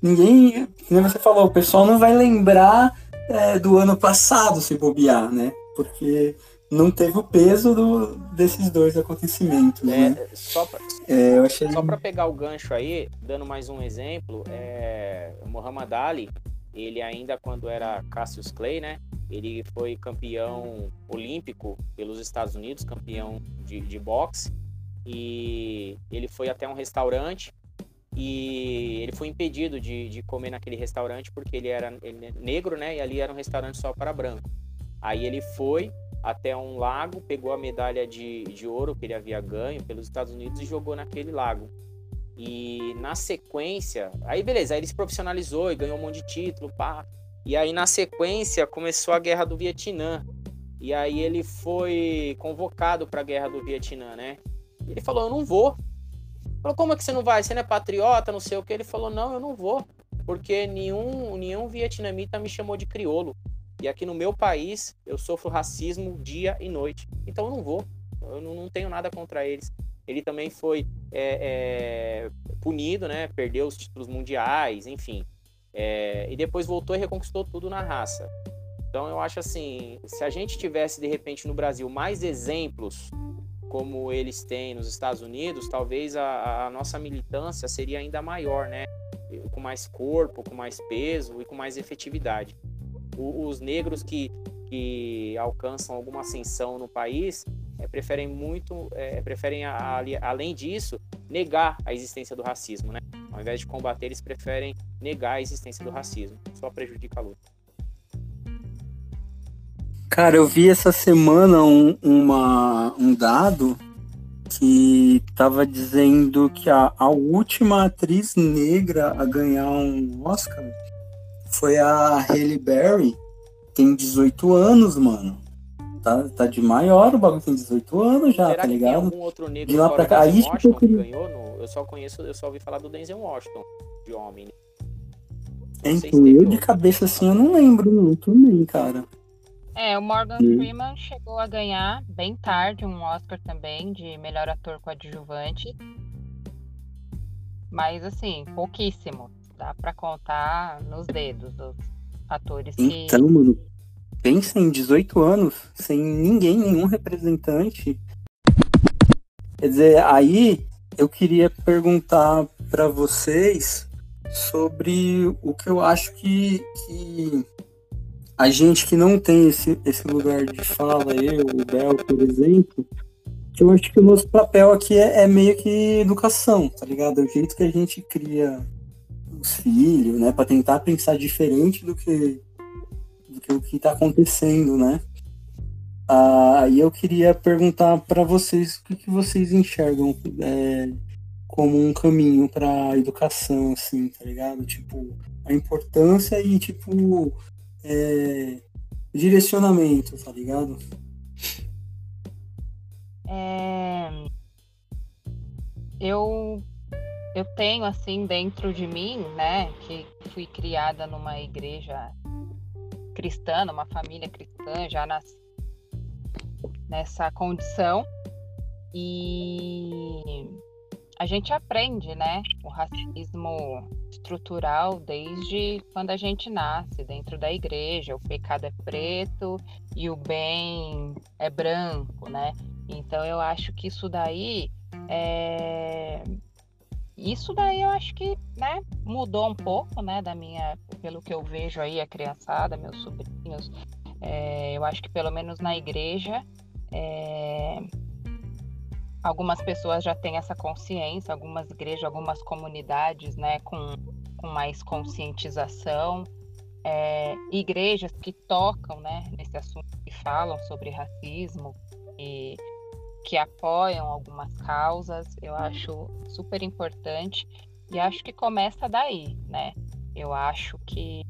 Ninguém, como você falou, o pessoal não vai lembrar é, do ano passado se bobear, né? Porque não teve o peso do, desses dois acontecimentos. É, né? Só para é, achei... pegar o gancho aí, dando mais um exemplo, é, Muhammad Ali, ele ainda quando era Cassius Clay, né? Ele foi campeão olímpico pelos Estados Unidos, campeão de, de boxe, e ele foi até um restaurante e ele foi impedido de, de comer naquele restaurante porque ele era ele é negro, né? E ali era um restaurante só para branco. Aí ele foi, até um lago, pegou a medalha de, de ouro que ele havia ganho pelos Estados Unidos e jogou naquele lago. E na sequência, aí beleza, aí ele se profissionalizou e ganhou um monte de título, pá. E aí na sequência começou a guerra do Vietnã. E aí ele foi convocado para a guerra do Vietnã, né? E ele falou: "Eu não vou". Falou: "Como é que você não vai? Você não é patriota, não sei o que". Ele falou: "Não, eu não vou, porque nenhum nenhum vietnamita me chamou de criolo. E aqui no meu país, eu sofro racismo dia e noite. Então eu não vou. Eu não, não tenho nada contra eles. Ele também foi é, é, punido, né? Perdeu os títulos mundiais, enfim. É, e depois voltou e reconquistou tudo na raça. Então eu acho assim, se a gente tivesse de repente no Brasil mais exemplos como eles têm nos Estados Unidos, talvez a, a nossa militância seria ainda maior, né? Com mais corpo, com mais peso e com mais efetividade os negros que, que alcançam alguma ascensão no país é, preferem muito, é, preferem a, a, além disso negar a existência do racismo, né? Ao invés de combater, eles preferem negar a existência do racismo. Só prejudica a luta. Cara, eu vi essa semana um, uma, um dado que tava dizendo que a, a última atriz negra a ganhar um Oscar foi a Halle Berry. Tem 18 anos, mano. Tá, tá de maior, o bagulho tem 18 anos já, Será tá que ligado? tem algum outro negro De lá pra cá, isso que eu ganhou no... Eu só conheço, eu só ouvi falar do Denzel Washington, de homem. né? É, Não então, eu de cabeça assim, eu não lembro muito nem, cara. É, o Morgan. Freeman chegou a ganhar bem tarde um Oscar também de melhor ator coadjuvante. Mas assim, pouquíssimo. Dá pra contar nos dedos os atores que. Então, mano, pensa em 18 anos, sem ninguém, nenhum representante. Quer dizer, aí eu queria perguntar pra vocês sobre o que eu acho que, que a gente que não tem esse, esse lugar de fala, eu, o Bel, por exemplo, que eu acho que o nosso papel aqui é, é meio que educação, tá ligado? É o jeito que a gente cria os filhos, né? Pra tentar pensar diferente do que do que o que está acontecendo, né? Ah, e eu queria perguntar para vocês o que, que vocês enxergam é, como um caminho para educação, assim, tá ligado? Tipo, a importância e, tipo, é, direcionamento, tá ligado? É, Eu, eu tenho assim dentro de mim, né, que fui criada numa igreja cristã, numa família cristã, já nessa condição e a gente aprende, né, o racismo estrutural desde quando a gente nasce dentro da igreja. O pecado é preto e o bem é branco, né? Então eu acho que isso daí é... Isso daí eu acho que né, mudou um pouco, né, da minha, pelo que eu vejo aí, a criançada, meus sobrinhos. É, eu acho que pelo menos na igreja, é, algumas pessoas já têm essa consciência, algumas igrejas, algumas comunidades, né, com, com mais conscientização. É, igrejas que tocam, né, nesse assunto, que falam sobre racismo e que apoiam algumas causas, eu acho super importante e acho que começa daí, né? Eu acho que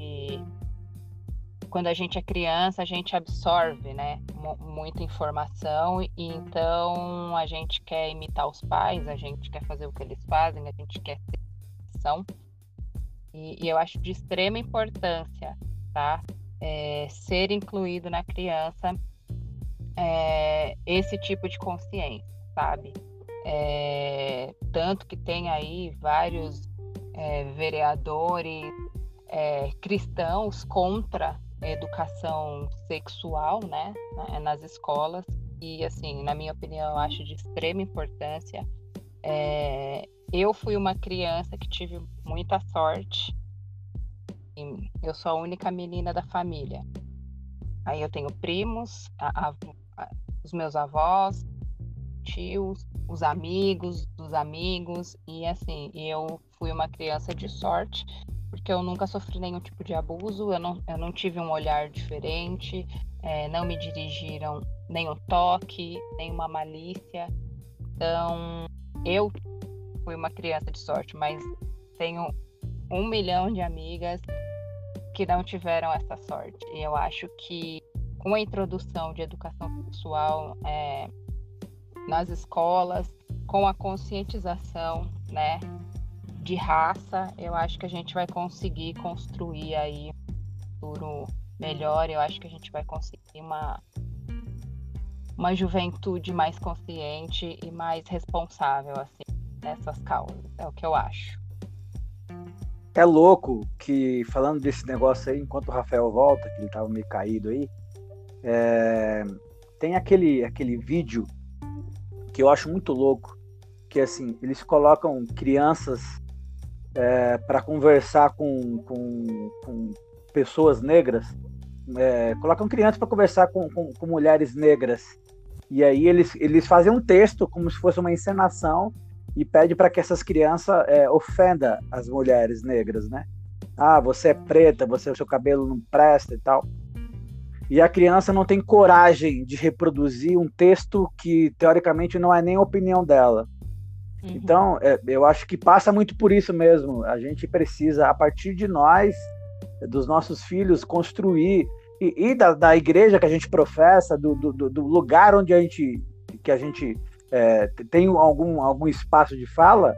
quando a gente é criança, a gente absorve, né, mu- muita informação e então a gente quer imitar os pais, a gente quer fazer o que eles fazem, a gente quer ser são. E, e eu acho de extrema importância, tá? É, ser incluído na criança é, esse tipo de consciência, sabe? É, tanto que tem aí vários é, vereadores é, cristãos contra a educação sexual, né, na- nas escolas. E assim, na minha opinião, eu acho de extrema importância. É, eu fui uma criança que tive muita sorte. Eu sou a única menina da família. Aí eu tenho primos, a- a- os meus avós, tios, os amigos dos amigos e assim, eu fui uma criança de sorte porque eu nunca sofri nenhum tipo de abuso, eu não, eu não tive um olhar diferente, eh, não me dirigiram nenhum toque, nenhuma malícia. Então, eu fui uma criança de sorte, mas tenho um milhão de amigas que não tiveram essa sorte. E eu acho que com a introdução de educação sexual é, nas escolas, com a conscientização, né, de raça, eu acho que a gente vai conseguir construir aí um futuro melhor. Eu acho que a gente vai conseguir uma uma juventude mais consciente e mais responsável assim nessas causas. É o que eu acho. É louco que, falando desse negócio aí, enquanto o Rafael volta, que ele tava meio caído aí, é, tem aquele, aquele vídeo que eu acho muito louco, que assim, eles colocam crianças é, para conversar com, com, com pessoas negras, é, colocam crianças para conversar com, com, com mulheres negras. E aí eles, eles fazem um texto como se fosse uma encenação e pede para que essas crianças é, ofenda as mulheres negras, né? Ah, você é preta, você o seu cabelo não presta e tal. E a criança não tem coragem de reproduzir um texto que teoricamente não é nem a opinião dela. Uhum. Então, é, eu acho que passa muito por isso mesmo. A gente precisa, a partir de nós, dos nossos filhos, construir e, e da, da, igreja que a gente professa, do, do, do, lugar onde a gente que a gente é, tem algum, algum espaço de fala,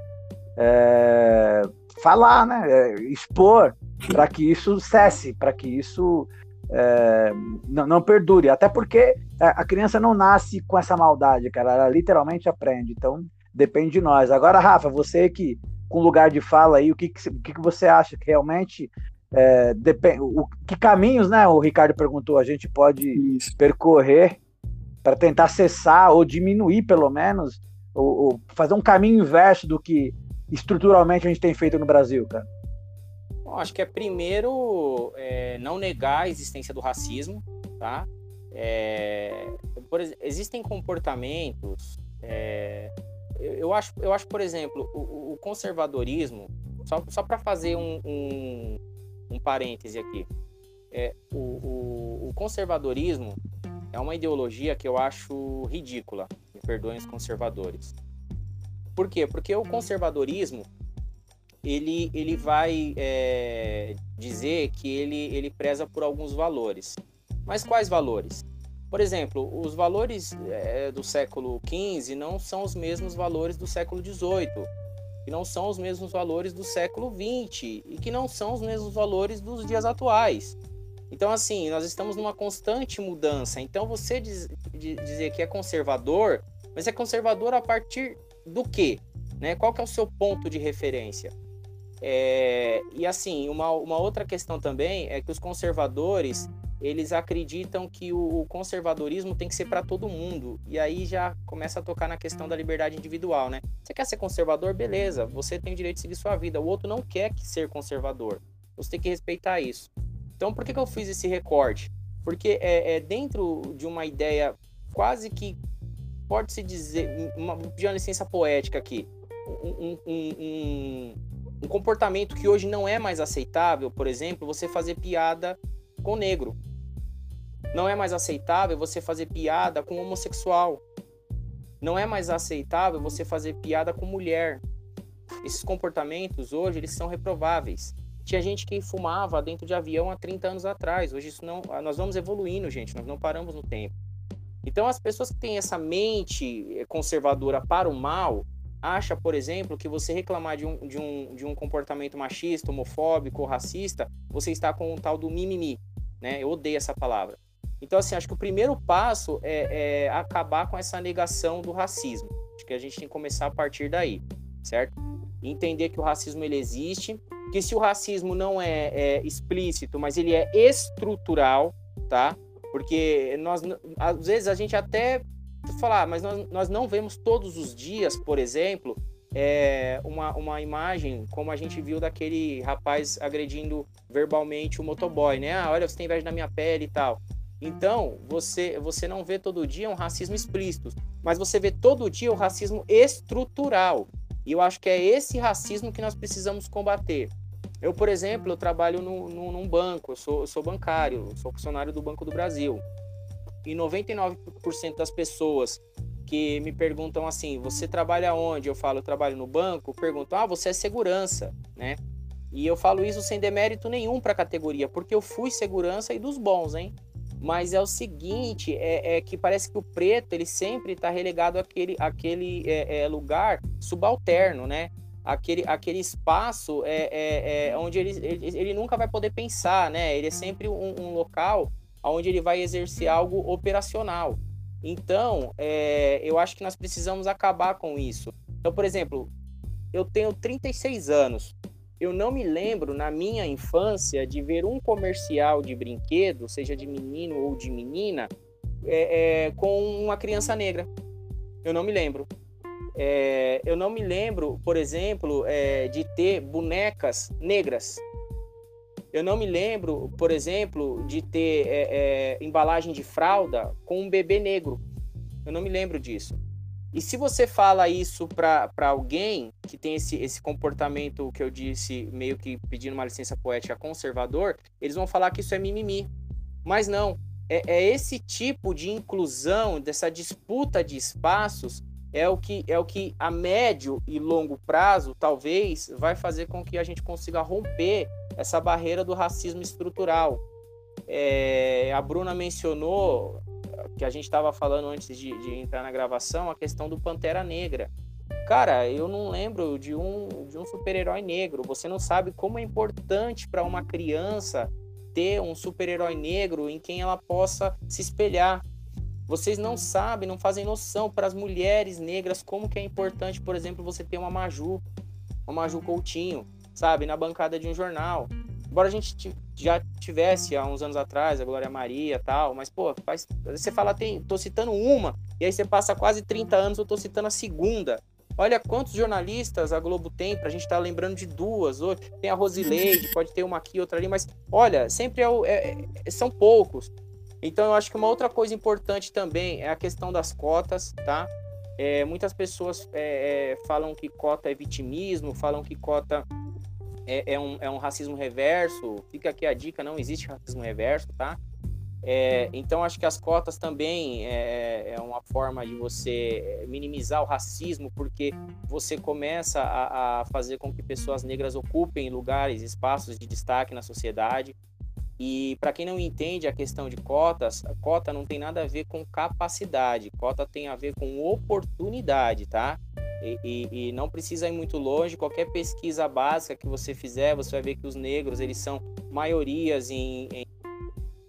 é, falar, né? É, expor para que isso cesse, para que isso é, não, não, perdure. Até porque a criança não nasce com essa maldade, cara. Ela literalmente aprende. Então depende de nós. Agora, Rafa, você que com lugar de fala aí, o que, que, o que, que você acha que realmente é, depende, o, que caminhos, né? O Ricardo perguntou, a gente pode Isso. percorrer para tentar cessar ou diminuir, pelo menos, ou, ou, fazer um caminho inverso do que estruturalmente a gente tem feito no Brasil, cara. Bom, acho que é primeiro é, não negar a existência do racismo, tá? É, por, existem comportamentos. É, eu, eu, acho, eu acho, por exemplo, o, o conservadorismo, só, só para fazer um, um, um, parêntese aqui, é, o, o, o conservadorismo é uma ideologia que eu acho ridícula, me perdoem os conservadores. Por quê? Porque o conservadorismo ele, ele vai é, dizer que ele, ele preza por alguns valores. Mas quais valores? Por exemplo, os valores é, do século XV não são os mesmos valores do século XVIII, que não são os mesmos valores do século XX e que não são os mesmos valores dos dias atuais. Então, assim, nós estamos numa constante mudança. Então, você diz, dizer que é conservador, mas é conservador a partir do quê? Né? Qual que é o seu ponto de referência? É, e assim, uma, uma outra questão também é que os conservadores eles acreditam que o, conservadorismo tem que ser para todo mundo. E aí já começa a tocar na questão da liberdade individual, né? Você quer ser conservador? Beleza, você tem o direito de seguir sua vida. O outro não quer ser conservador. Você tem que respeitar isso. Então, por que, que eu fiz esse recorte? Porque é, é dentro de uma ideia quase que pode-se dizer, uma, de uma licença poética aqui, um, um, um um comportamento que hoje não é mais aceitável, por exemplo, você fazer piada com negro. Não é mais aceitável você fazer piada com homossexual. Não é mais aceitável você fazer piada com mulher. Esses comportamentos hoje eles são reprováveis. Tinha gente que fumava dentro de avião há 30 anos atrás. Hoje isso não, nós vamos evoluindo, gente, nós não paramos no tempo. Então as pessoas que têm essa mente conservadora para o mal, acha, por exemplo, que você reclamar de um, de um, de um comportamento machista, homofóbico ou racista, você está com o tal do mimimi, né? Eu odeio essa palavra. Então, assim, acho que o primeiro passo é, é acabar com essa negação do racismo. Acho que a gente tem que começar a partir daí, certo? Entender que o racismo ele existe, que se o racismo não é, é explícito, mas ele é estrutural, tá? Porque nós, às vezes, a gente até falar, mas nós, nós não vemos todos os dias, por exemplo, é, uma, uma imagem como a gente viu daquele rapaz agredindo verbalmente o motoboy, né? Ah, olha, você tem inveja da minha pele e tal. Então, você, você não vê todo dia um racismo explícito, mas você vê todo dia o racismo estrutural. E eu acho que é esse racismo que nós precisamos combater. Eu, por exemplo, eu trabalho no, no, num banco, eu sou, eu sou bancário, sou funcionário do Banco do Brasil. E 99% das pessoas que me perguntam assim, você trabalha onde? Eu falo, eu trabalho no banco, perguntam, ah, você é segurança, né? E eu falo isso sem demérito nenhum para a categoria, porque eu fui segurança e dos bons, hein? Mas é o seguinte, é, é que parece que o preto ele sempre está relegado àquele, àquele é, é, lugar subalterno, né? Aquele, aquele espaço é, é, é onde ele, ele, ele, nunca vai poder pensar, né? Ele é sempre um, um local onde ele vai exercer algo operacional. Então, é, eu acho que nós precisamos acabar com isso. Então, por exemplo, eu tenho 36 anos. Eu não me lembro na minha infância de ver um comercial de brinquedo, seja de menino ou de menina, é, é, com uma criança negra. Eu não me lembro. É, eu não me lembro, por exemplo, é, de ter bonecas negras. Eu não me lembro, por exemplo, de ter é, é, embalagem de fralda com um bebê negro. Eu não me lembro disso. E se você fala isso para alguém que tem esse, esse comportamento que eu disse, meio que pedindo uma licença poética conservador, eles vão falar que isso é mimimi. Mas não. é, é esse tipo de inclusão, dessa disputa de espaços, é o que é o que a médio e longo prazo talvez vai fazer com que a gente consiga romper essa barreira do racismo estrutural. É, a Bruna mencionou que a gente estava falando antes de, de, entrar na gravação a questão do Pantera Negra. Cara, eu não lembro de um, de um super-herói negro. Você não sabe como é importante para uma criança ter um super-herói negro em quem ela possa se espelhar. Vocês não sabem, não fazem noção para as mulheres negras como que é importante, por exemplo, você ter uma Maju, uma Maju Coutinho, sabe, na bancada de um jornal. Embora a gente já tivesse há uns anos atrás a Glória Maria tal, mas pô, faz, você fala, tem, tô citando uma, e aí você passa quase 30 anos, eu tô citando a segunda. Olha quantos jornalistas a Globo tem, pra gente estar tá lembrando de duas. Hoje. Tem a Rosileide, pode ter uma aqui, outra ali, mas olha, sempre é, é, é, são poucos. Então eu acho que uma outra coisa importante também é a questão das cotas, tá? É, muitas pessoas é, é, falam que cota é vitimismo, falam que cota é, é, um, é um racismo reverso. Fica aqui a dica: não existe racismo reverso, tá? É, então, acho que as cotas também é, é, uma forma de você minimizar o racismo, porque você começa a, a fazer com que pessoas negras ocupem lugares, espaços de destaque na sociedade. E para quem não entende a questão de cotas, a cota não tem nada a ver com capacidade, cota tem a ver com oportunidade, tá? E, e, e, não precisa ir muito longe. Qualquer pesquisa básica que você fizer, você vai ver que os negros eles são maiorias em, em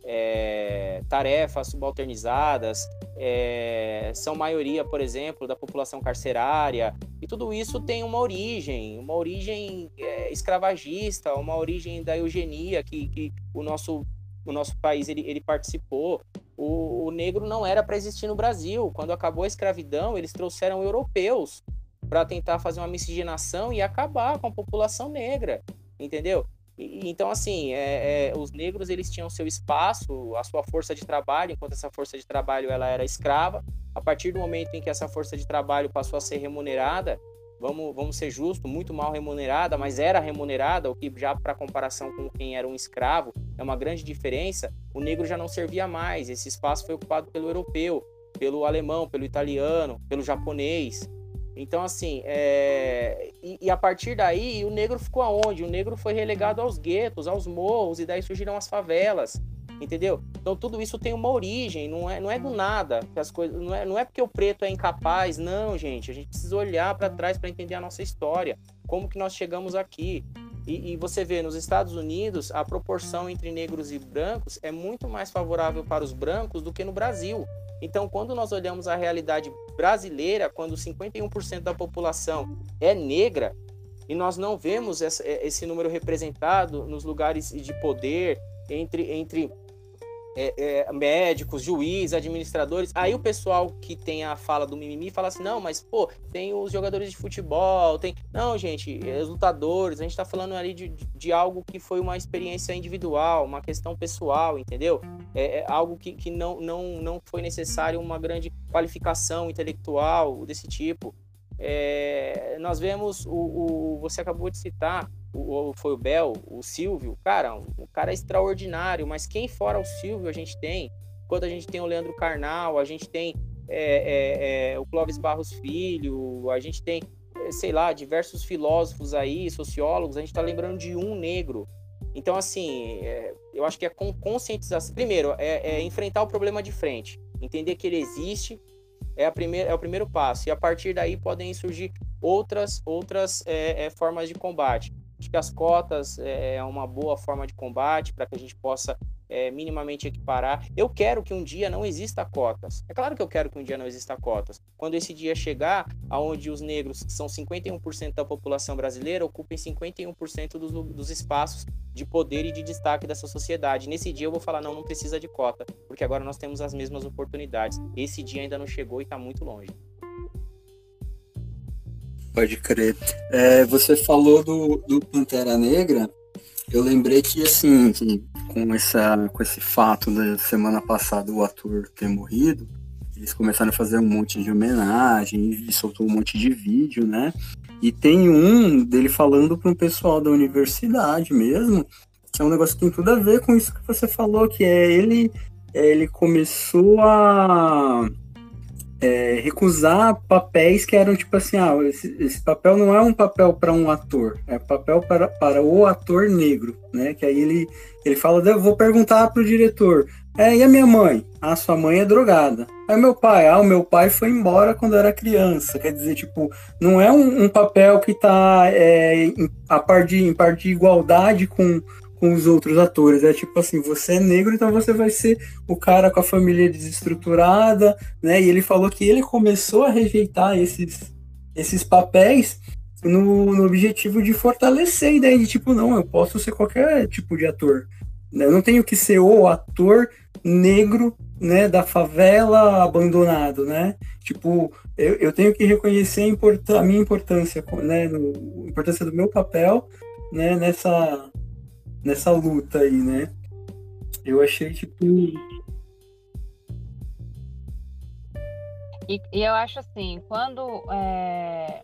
é, tarefas subalternizadas, é, são maioria, por exemplo, da população carcerária, tudo isso tem uma origem, uma origem é, escravagista, uma origem da eugenia que, que o, nosso, o nosso país ele, ele participou. O, o negro não era para existir no Brasil. Quando acabou a escravidão, eles trouxeram europeus para tentar fazer uma miscigenação e acabar com a população negra, entendeu? Então, assim, é, é, os negros eles tinham seu espaço, a sua força de trabalho, enquanto essa força de trabalho ela era escrava. A partir do momento em que essa força de trabalho passou a ser remunerada, vamos, vamos ser justos, muito mal remunerada, mas era remunerada, o que já para comparação com quem era um escravo é uma grande diferença. O negro já não servia mais, esse espaço foi ocupado pelo europeu, pelo alemão, pelo italiano, pelo japonês. Então, assim, é... e, e, a partir daí, o negro ficou aonde? O negro foi relegado aos guetos, aos morros, e daí surgiram as favelas, entendeu? Então, tudo isso tem uma origem, não é, não é do nada, que as coisas, não, é, não é porque o preto é incapaz, não, gente. A gente precisa olhar para trás para entender a nossa história, como que nós chegamos aqui. E, e, você vê, nos Estados Unidos, a proporção entre negros e brancos é muito mais favorável para os brancos do que no Brasil. Então, quando nós olhamos a realidade brasileira, quando 51% da população é negra, e nós não vemos esse número representado nos lugares de poder, entre, entre é, é, médicos, juízes, administradores. Aí o pessoal que tem a fala do mimimi fala assim: não, mas pô, tem os jogadores de futebol, tem. Não, gente, é, os lutadores, a gente tá falando ali de, de algo que foi uma experiência individual, uma questão pessoal, entendeu? É, é algo que, que não, não, não foi necessário uma grande qualificação intelectual desse tipo. É, nós vemos o, o, você acabou de citar o, foi o Bel, o Silvio, cara, um cara extraordinário, mas quem fora o Silvio a gente tem? Quando a gente tem o Leandro Carnal, a gente tem é, é, é, o Clóvis Barros Filho, a gente tem, é, sei lá, diversos filósofos aí, sociólogos, a gente tá lembrando de um negro. Então, assim, é, eu acho que é com conscientização. Primeiro, é, enfrentar o problema de frente, entender que ele existe, é, a primeira, é o primeiro passo. E a partir daí podem surgir outras, outras formas de combate. Acho que as cotas é, é uma boa forma de combate para que a gente possa é, minimamente equiparar. Eu quero que um dia não exista cotas. É claro que eu quero que um dia não exista cotas. Quando esse dia chegar, aonde os negros, que são 51% da população brasileira, ocupem 51% dos, dos espaços de poder e de destaque dessa sociedade. Nesse dia eu vou falar, não, não precisa de cota, porque agora nós temos as mesmas oportunidades. Esse dia ainda não chegou e está muito longe. Pode crer. É, você falou do, do Pantera Negra. Eu lembrei que, assim, com, essa, com esse fato da semana passada o ator ter morrido, eles começaram a fazer um monte de homenagem e soltou um monte de vídeo, né? E tem um dele falando para um pessoal da universidade mesmo, que é um negócio que tem tudo a ver com isso que você falou, que é ele ele começou a é, recusar papéis que eram tipo assim, ah, esse, esse papel não é um papel para um ator, é papel para, para o ator negro, né? Que aí ele, ele fala, vou perguntar pro diretor, é, e a minha mãe? Ah, sua mãe é drogada. Aí meu pai, ah, o meu pai foi embora quando era criança. Quer dizer, tipo, não é um, um papel que tá é, a par de, em par de igualdade com, com os outros atores. É tipo assim, você é negro, então você vai ser o cara com a família desestruturada, né? E ele falou que ele começou a rejeitar esses, esses papéis no, no objetivo de fortalecer a ideia de tipo, não, eu posso ser qualquer tipo de ator. Né? Eu não tenho que ser o ator negro, né, da favela abandonado, né? Tipo, eu, eu tenho que reconhecer a, import a minha importância, né, no, a importância do meu papel, né, nessa nessa luta aí, né? Eu achei tipo. E, e eu acho assim, quando é,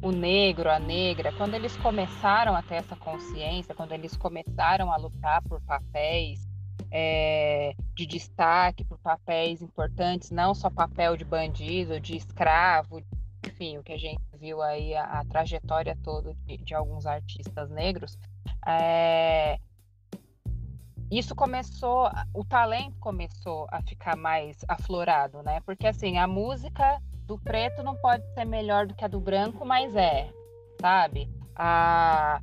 o negro, a negra, quando eles começaram a ter essa consciência, quando eles começaram a lutar por papéis é, de destaque, por papéis importantes, não só papel de bandido, de escravo, enfim, o que a gente viu aí, a, a trajetória toda de, de alguns artistas negros, é, isso começou, o talento começou a ficar mais aflorado, né? Porque assim, a música do preto não pode ser melhor do que a do branco, mas é, sabe? A,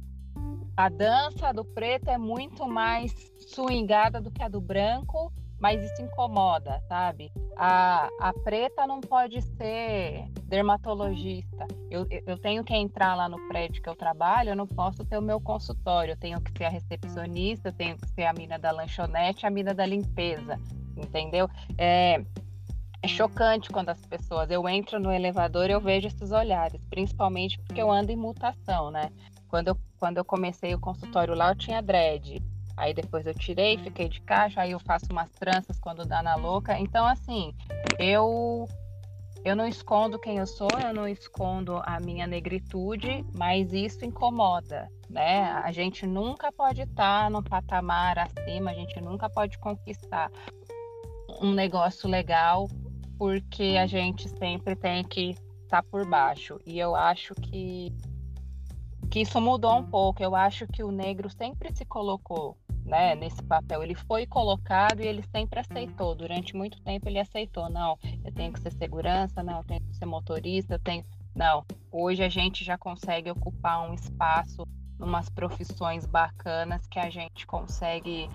a dança do preto é muito mais swingada do que a do branco, mas isso incomoda, sabe? A, a preta não pode ser dermatologista. Eu, eu tenho que entrar lá no prédio que eu trabalho, eu não posso ter o meu consultório. Eu tenho que ser a recepcionista, eu tenho que ser a mina da lanchonete, a mina da limpeza, entendeu? É, é chocante quando as pessoas. Eu entro no elevador e eu vejo esses olhares, principalmente porque eu ando em mutação, né? Quando eu, quando eu comecei o consultório lá, eu tinha dread. Aí depois eu tirei, fiquei de caixa, aí eu faço umas tranças quando dá na louca. Então, assim, eu eu não escondo quem eu sou, eu não escondo a minha negritude, mas isso incomoda, né? A gente nunca pode estar no patamar acima, a gente nunca pode conquistar um negócio legal porque a gente sempre tem que estar por baixo. E eu acho que que isso mudou um pouco. Eu acho que o negro sempre se colocou né, nesse papel. Ele foi colocado e ele sempre aceitou. Durante muito tempo ele aceitou. Não, eu tenho que ser segurança, não, eu tenho que ser motorista, eu tenho. Não, hoje a gente já consegue ocupar um espaço umas profissões bacanas que a gente consegue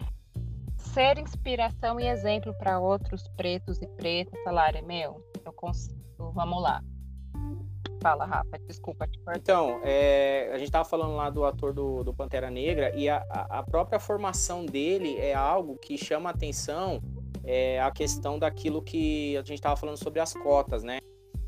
ser inspiração e exemplo para outros pretos e pretas. Falarem, meu, eu consigo, vamos lá. Fala, Rafa, desculpa te. Então, é, a gente estava falando lá do ator do, do Pantera Negra e a, a, própria formação dele é algo que chama atenção é, a questão daquilo que a gente estava falando sobre as cotas, né?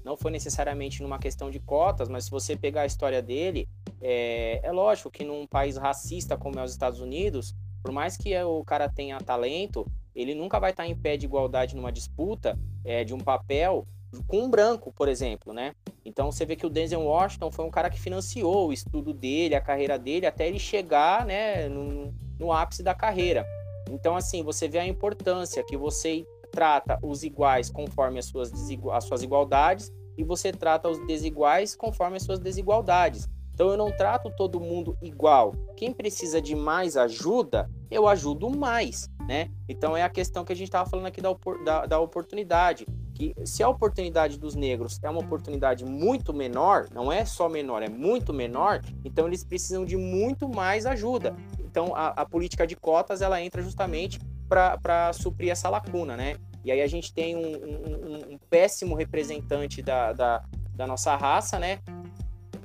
Não foi necessariamente numa questão de cotas, mas se você pegar a história dele, é, é lógico que num país racista como é os Estados Unidos, por mais que o cara tenha talento, ele nunca vai estar em pé de igualdade numa disputa é, de um papel com um branco, por exemplo, né? Então você vê que o Denzel Washington foi um cara que financiou o estudo dele, a carreira dele, até ele chegar, né, no, no ápice da carreira. Então, assim, você vê a importância que você trata os iguais conforme as suas, as suas igualdades e você trata os desiguais conforme as suas desigualdades. Então eu não trato todo mundo igual. Quem precisa de mais ajuda, eu ajudo mais, né? Então é a questão que a gente estava falando aqui da, da, da oportunidade que se a oportunidade dos negros é uma oportunidade muito menor, não é só menor, é muito menor, então eles precisam de muito mais ajuda. Então a, a política de cotas ela entra justamente para suprir essa lacuna, né? E aí a gente tem um, um, um péssimo representante da, da, da, nossa raça, né?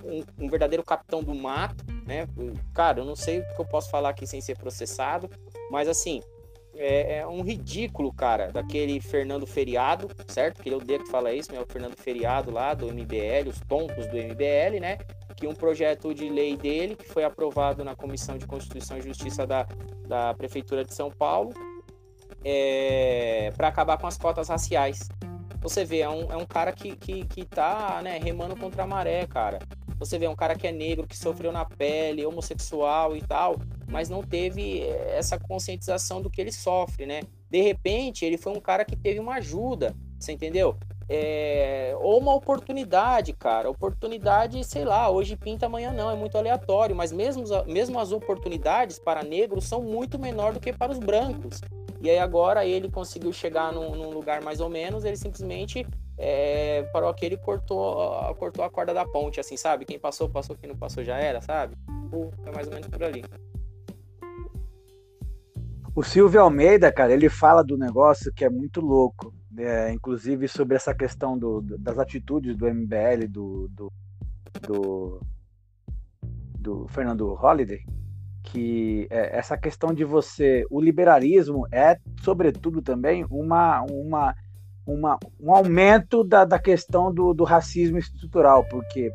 Um, um, verdadeiro capitão do mato, né? Cara, eu não sei o que eu posso falar aqui sem ser processado, mas assim, é, é, um ridículo, cara, daquele Fernando Feriado, certo? Que ele odeia que fala isso, né? O Fernando Feriado lá do MBL, os tontos do MBL, né? Que um projeto de lei dele, que foi aprovado na Comissão de Constituição e Justiça da, da Prefeitura de São Paulo, é, para acabar com as cotas raciais. Você vê, é um, é um cara que, que, que tá né, remando contra a maré, cara. Você vê um cara que é negro, que sofreu na pele, homossexual e tal, mas não teve eh, essa conscientização do que ele sofre, né? De repente, ele foi um cara que teve uma ajuda, você entendeu? É, ou uma oportunidade, cara. Oportunidade, sei lá, hoje pinta, amanhã não, é muito aleatório. Mas mesmo, mesmo as oportunidades para negros são muito menor do que para os brancos. E aí agora ele conseguiu chegar num, num lugar mais ou menos, ele simplesmente é, parou aqui, ele cortou, cortou a corda da ponte, assim, sabe? Quem passou, passou, quem não passou já era, sabe? É mais ou menos por ali. O Silvio Almeida, cara, ele fala do negócio que é muito louco é, inclusive sobre essa questão do, das atitudes do MBL, do, do, do, do Fernando Holliday, que é, essa questão de você. O liberalismo é, sobretudo, também uma, uma, uma um aumento da, da questão do, do racismo estrutural, porque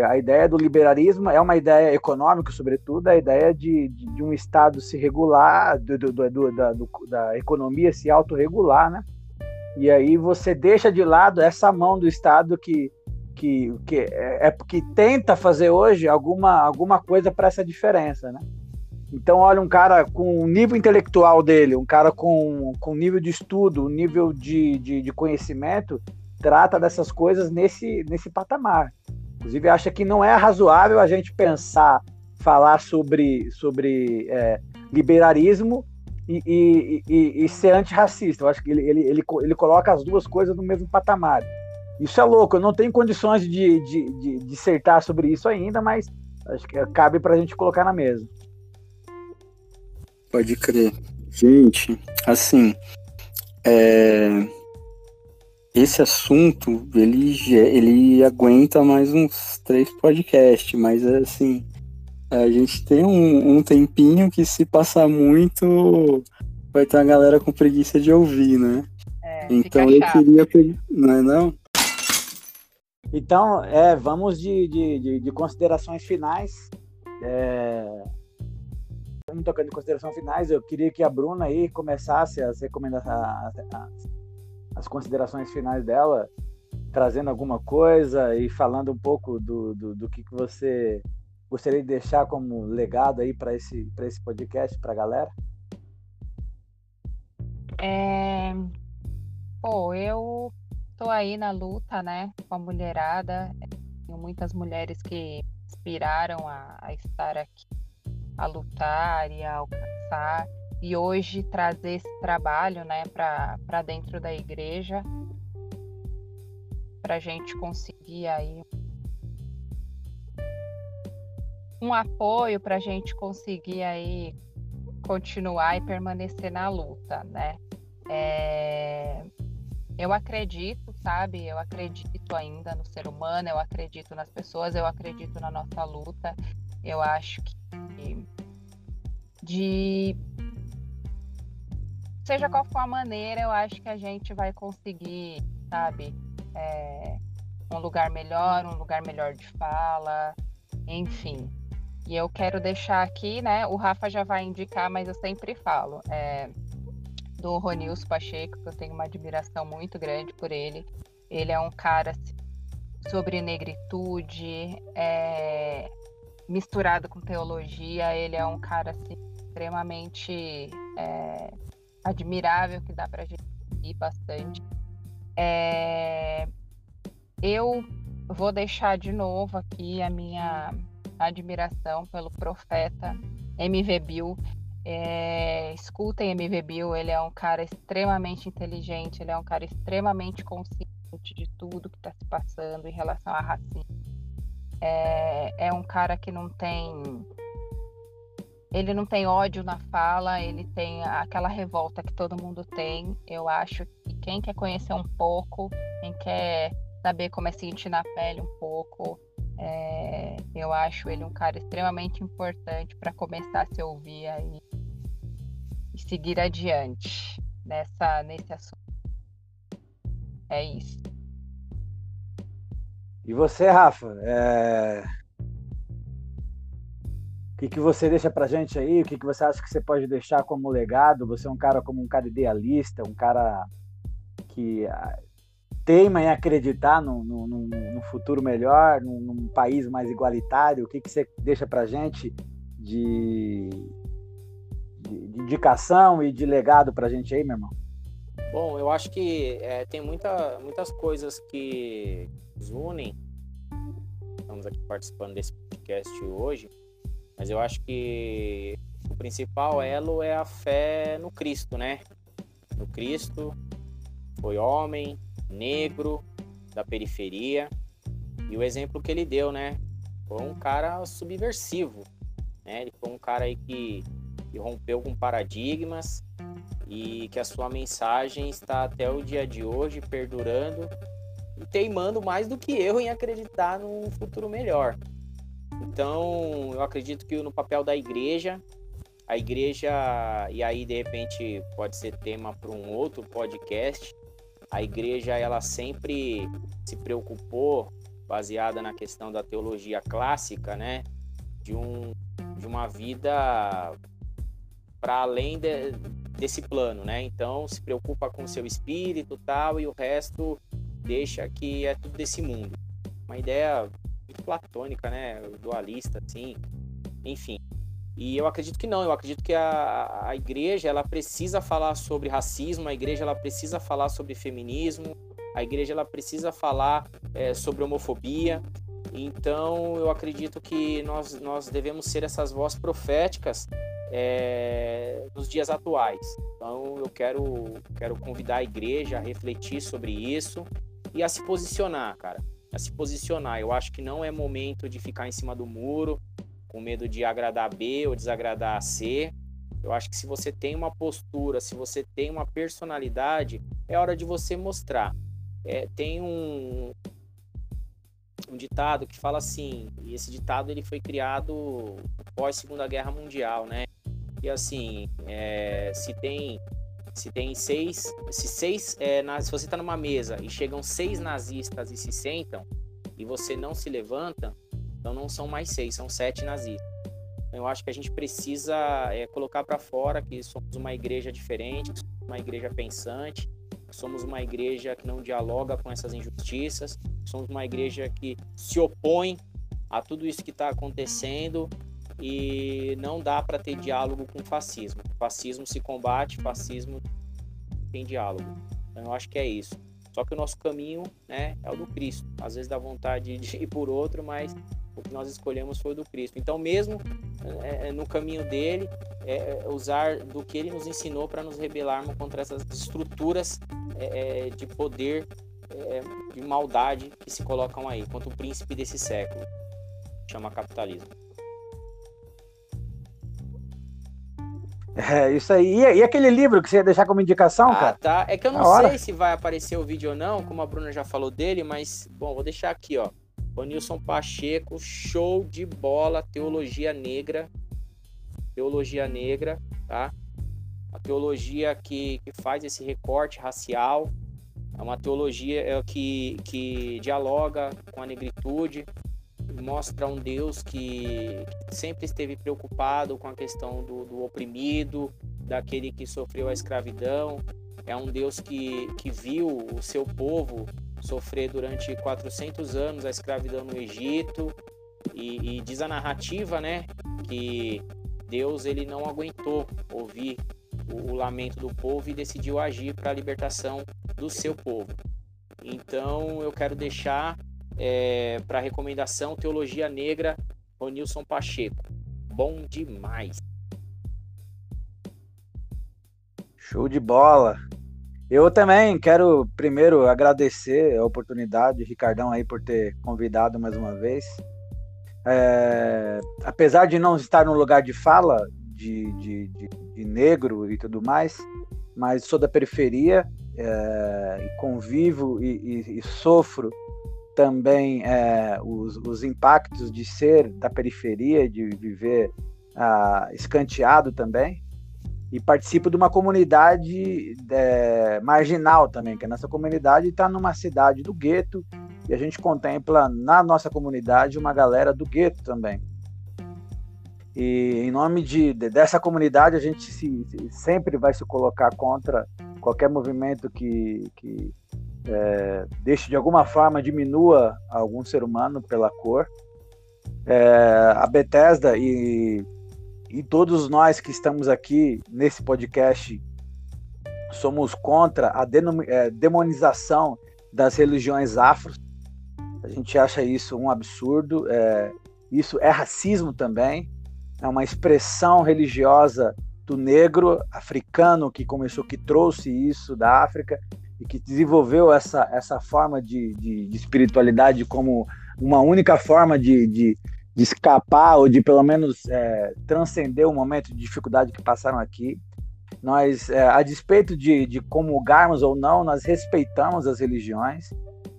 a ideia do liberalismo é uma ideia econômica, sobretudo, a ideia de, de, de um Estado se regular, do, do, do, da, da economia se autorregular, né? E aí você deixa de lado essa mão do Estado que, que, que é, é que tenta fazer hoje alguma, alguma coisa para essa diferença, né? Então, olha, um cara com o nível intelectual dele, um cara com, com nível de estudo, nível de, de, de, conhecimento, trata dessas coisas nesse, nesse patamar. Inclusive, acha que não é razoável a gente pensar, falar sobre, sobre é, liberalismo e, e, e, e ser antirracista. Eu acho que ele, ele, ele, ele coloca as duas coisas no mesmo patamar. Isso é louco, eu não tenho condições de, de, de dissertar sobre isso ainda, mas acho que cabe para a gente colocar na mesa. Pode crer. Gente, assim, é... esse assunto, ele, ele aguenta mais uns três podcasts, mas assim, a gente tem um, um tempinho que se passar muito vai ter a galera com preguiça de ouvir, né? É, então eu queria pedir. Não é não? Então, é, vamos de, de, de, de considerações finais. É... Vamos tocando de considerações finais. Eu queria que a Bruna aí começasse as recomendações, as considerações finais dela, trazendo alguma coisa e falando um pouco do, do, do que, que você gostaria de deixar como legado aí para esse, esse podcast, para a galera? É... Pô, eu tô aí na luta, né, com a mulherada. Tenho muitas mulheres que inspiraram a, a estar aqui, a lutar e a alcançar. E hoje trazer esse trabalho, né, para dentro da igreja, para a gente conseguir aí um apoio para a gente conseguir aí continuar e permanecer na luta, né? É... Eu acredito, sabe? Eu acredito ainda no ser humano, eu acredito nas pessoas, eu acredito na nossa luta. Eu acho que de seja qual for a maneira, eu acho que a gente vai conseguir, sabe, é... um lugar melhor, um lugar melhor de fala, enfim. E eu quero deixar aqui, né? O Rafa já vai indicar, mas eu sempre falo. É, do Ronilson Pacheco, que eu tenho uma admiração muito grande por ele. Ele é um cara assim, sobre negritude, é, misturado com teologia. Ele é um cara assim, extremamente é, admirável, que dá para a gente ir bastante. É, eu vou deixar de novo aqui a minha admiração pelo profeta MV Bill. É, escutem MV Bill, ele é um cara extremamente inteligente, ele é um cara extremamente consciente de tudo que está se passando em relação a racismo. É, é um cara que não tem ele não tem ódio na fala, ele tem aquela revolta que todo mundo tem. Eu acho que quem quer conhecer um pouco, quem quer saber como é sentir na pele um pouco, é, eu acho ele um cara extremamente importante para começar a se ouvir aí e seguir adiante nessa, nesse assunto. É isso. E você, Rafa? É... O que, que você deixa pra gente aí? O que, que você acha que você pode deixar como legado? Você é um cara como um cara idealista, um cara que teima em acreditar no, no, no futuro melhor, num, num, país mais igualitário? O que, que você deixa para gente de, de, de, indicação e de legado para a gente aí, meu irmão? Bom, eu acho que é, tem muita, muitas coisas que nos unem. Estamos aqui participando desse podcast hoje, mas eu acho que o principal elo é a fé no Cristo, né? No Cristo, foi homem, negro, da periferia, e o exemplo que ele deu, né? Foi um cara subversivo, né? Ele foi um cara aí que, que rompeu com paradigmas e que a sua mensagem está até o dia de hoje perdurando e teimando mais do que eu em acreditar num futuro melhor. Então, eu acredito que no papel da igreja, a igreja, e aí de repente pode ser tema para um outro podcast, a igreja ela sempre se preocupou, baseada na questão da teologia clássica, né, de, um, de uma vida para além de, desse plano, né? Então se preocupa com seu espírito tal e o resto deixa que é tudo desse mundo. Uma ideia platônica, né? Dualista, assim. Enfim. E eu acredito que não. Eu acredito que a, a igreja ela precisa falar sobre racismo. A igreja ela precisa falar sobre feminismo. A igreja ela precisa falar é, sobre homofobia. Então eu acredito que nós, nós devemos ser essas vozes proféticas é, nos dias atuais. Então eu quero, quero convidar a igreja a refletir sobre isso e a se posicionar, cara. A se posicionar. Eu acho que não é momento de ficar em cima do muro com medo de agradar B ou desagradar C. Eu acho que se você tem uma postura, se você tem uma personalidade, é hora de você mostrar. É, tem um, um ditado que fala assim, e esse ditado ele foi criado pós Segunda Guerra Mundial, né? E assim, é, se tem se tem seis, se seis, é, se você está numa mesa e chegam seis nazistas e se sentam e você não se levanta, então não são mais seis, são sete nazistas. Então, eu acho que a gente precisa é, colocar para fora que somos uma igreja diferente, uma igreja pensante, somos uma igreja que não dialoga com essas injustiças, somos uma igreja que se opõe a tudo isso que está acontecendo e não dá para ter diálogo com fascismo. Fascismo se combate, fascismo tem diálogo. Então eu acho que é isso. Só que o nosso caminho né, é o do Cristo. Às vezes dá vontade de ir por outro, mas o que nós escolhemos foi o do Cristo. Então, mesmo é, é no caminho dele, é, é, usar do que ele nos ensinou para nos rebelarmos contra essas estruturas é, é de poder, de maldade que se colocam aí, contra o príncipe desse século, chama capitalismo. É, isso aí. E, aquele livro que você ia deixar como indicação, ah, cara? tá. É que eu não sei hora. se vai aparecer o vídeo ou não, como a Bruna já falou dele, mas, bom, vou deixar aqui, ó. O Nilson Pacheco, show de bola, teologia negra. Teologia negra, tá? A teologia que, que faz esse recorte racial. É uma teologia é, que, que dialoga com a negritude, mostra um Deus que sempre esteve preocupado com a questão do, do oprimido, daquele que sofreu a escravidão. É um Deus que, que viu o seu povo sofrer durante 400 anos a escravidão no Egito. E, e diz a narrativa, né, que Deus ele não aguentou ouvir o, o lamento do povo e decidiu agir para a libertação do seu povo. Então eu quero deixar é, para recomendação Teologia Negra, Ronilson Pacheco. Bom demais. Show de bola. Eu também quero primeiro agradecer a oportunidade, Ricardão, aí por ter convidado mais uma vez. É, apesar de não estar no lugar de fala de, de, de, de negro e tudo mais, mas sou da periferia é, e convivo e, e, e sofro também é, os, os, impactos de ser da periferia, de viver ah, escanteado também, e participo de uma comunidade é, marginal também, que a nossa comunidade está numa cidade do gueto, e a gente contempla na nossa comunidade uma galera do gueto também. E em nome de, de dessa comunidade, a gente se, sempre vai se colocar contra qualquer movimento que, que é, deixe de alguma forma diminua algum ser humano pela cor. É, a Bethesda e, e todos nós que estamos aqui nesse podcast somos contra a é, demonização das religiões afros. A gente acha isso um absurdo. É, isso é racismo também. É uma expressão religiosa do negro africano que começou, que trouxe isso da África e que desenvolveu essa, essa forma de, de, de espiritualidade como uma única forma de, de, de escapar ou de pelo menos é, transcender o momento de dificuldade que passaram aqui. Nós, é, a despeito de, de comungarmos ou não, nós respeitamos as religiões.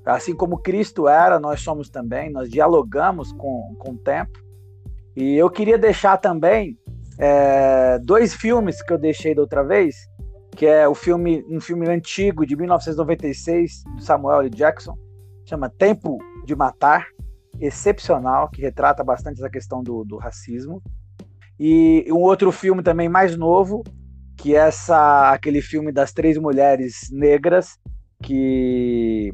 Assim como Cristo era, nós somos também, nós dialogamos com, com o tempo. E eu queria deixar também é, dois filmes que eu deixei da outra vez, que é o filme, um filme antigo de 1996 do Samuel L. Jackson, chama Tempo de Matar, excepcional, que retrata bastante essa questão do, do racismo. E um outro filme também mais novo, que é essa, aquele filme das três mulheres negras que,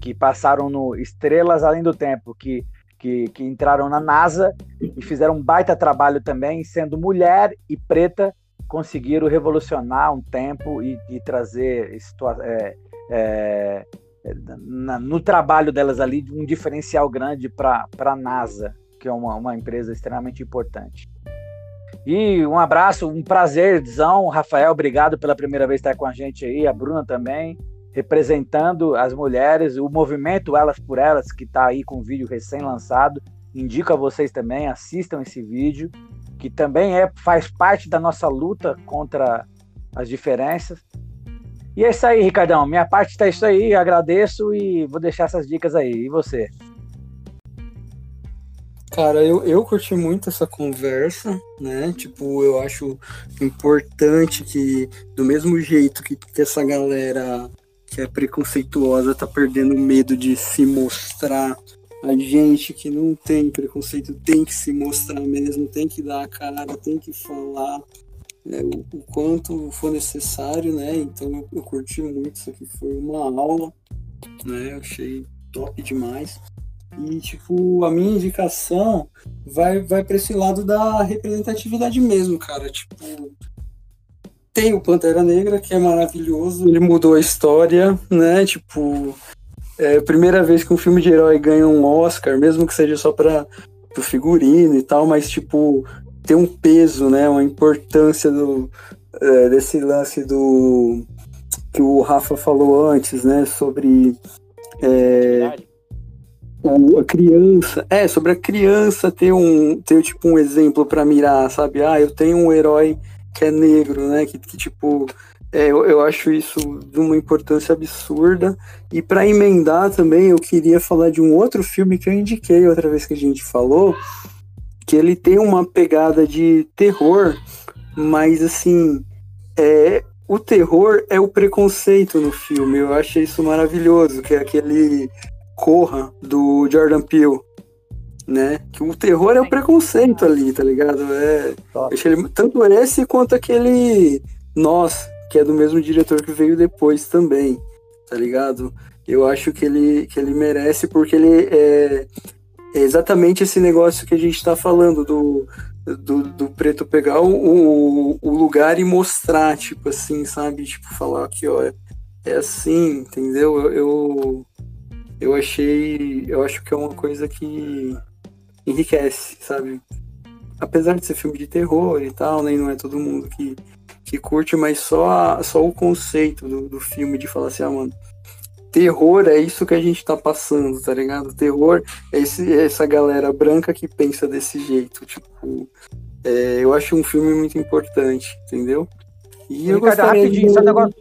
que passaram no Estrelas Além do Tempo, que, que, que entraram na NASA e fizeram um baita trabalho também, sendo mulher e preta, conseguiram revolucionar um tempo e, e trazer é, é, na, no trabalho delas ali um diferencial grande para a NASA, que é uma, uma empresa extremamente importante. E um abraço, um prazerzão, Rafael, obrigado pela primeira vez estar com a gente aí, a Bruna também, representando as mulheres, o movimento Elas por Elas, que está aí com o vídeo recém-lançado. Indico a vocês também, assistam esse vídeo, que também é, faz parte da nossa luta contra as diferenças. E é isso aí, Ricardão. Minha parte está isso aí, agradeço e vou deixar essas dicas aí. E você? Cara, eu, eu curti muito essa conversa, né? Tipo, eu acho importante que, do mesmo jeito que, que essa galera que é preconceituosa tá perdendo medo de se mostrar, a gente que não tem preconceito tem que se mostrar mesmo, tem que dar a cara, tem que falar né, o, o, quanto for necessário, né? Então eu, eu curti muito, isso aqui foi uma aula, né? Eu achei top demais. E, tipo, a minha indicação vai, vai para esse lado da representatividade mesmo, cara. Tipo, tem o Pantera Negra, que é maravilhoso, ele mudou a história, né? Tipo, é a primeira vez que um filme de herói ganha um Oscar, mesmo que seja só para o figurino e tal, mas, tipo, tem um peso, né? Uma importância do, é, desse lance do que o Rafa falou antes, né? Sobre. É, a criança, é, sobre a criança ter um, ter tipo um exemplo para mirar, sabe? Ah, eu tenho um herói que é negro, né? Que, que tipo, é, eu, eu acho isso de uma importância absurda. E para emendar também, eu queria falar de um outro filme que eu indiquei outra vez que a gente falou, que ele tem uma pegada de terror, mas assim, é, o terror é o preconceito no filme. Eu achei isso maravilhoso, que é aquele Corra, do Jordan Peele, né? Que o terror é o preconceito ali, tá ligado? É, ele, tanto esse quanto aquele Nós, que é do mesmo diretor que veio depois também, tá ligado? Eu acho que ele, que ele merece porque ele é, é exatamente esse negócio que a gente tá falando do, do, do preto pegar o, o, lugar e mostrar, tipo assim, sabe? Tipo, falar que, ó, é, assim, entendeu? Eu, eu, eu achei. Eu acho que é uma coisa que enriquece, sabe? Apesar de ser filme de terror e tal, nem né, não é todo mundo que, que curte, mas só, a, só o conceito do, do filme de falar assim, ah, mano, terror é isso que a gente tá passando, tá ligado? Terror é esse, essa galera branca que pensa desse jeito, tipo, é, eu acho um filme muito importante, entendeu? E eu Ricardo, rapidinho, de... só um negócio,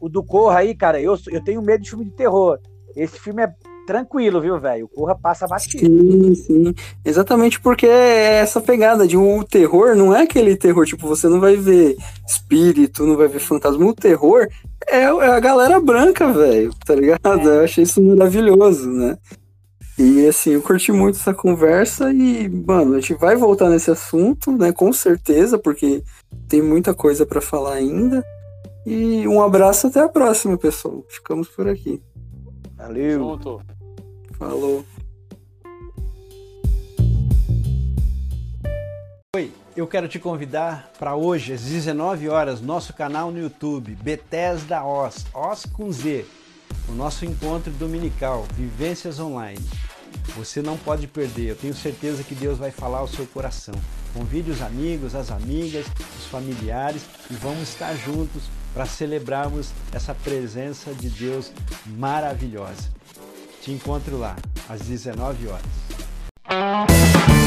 o do Corra aí, cara, eu, eu tenho medo de filme de terror. Esse filme é tranquilo, viu, velho? O Corra passa batido. Sim, sim. Exatamente porque é essa pegada de um terror não é aquele terror, tipo, você não vai ver espírito, não vai ver fantasma. O terror é, é a galera branca, velho, tá ligado? É. Eu achei isso maravilhoso, né? E assim, eu curti muito essa conversa e, mano, a gente vai voltar nesse assunto, né? Com certeza, porque tem muita coisa para falar ainda. E um abraço até a próxima, pessoal. Ficamos por aqui. Valeu. Junto. Falou. Oi, eu quero te convidar para hoje, às 19 horas, nosso canal no YouTube, Bethesda Os, Os com Z, o nosso encontro dominical, Vivências Online. Você não pode perder, eu tenho certeza que Deus vai falar ao seu coração. Convide os amigos, as amigas, os familiares e vamos estar juntos para celebrarmos essa presença de Deus maravilhosa. Te encontro lá, às 19 horas.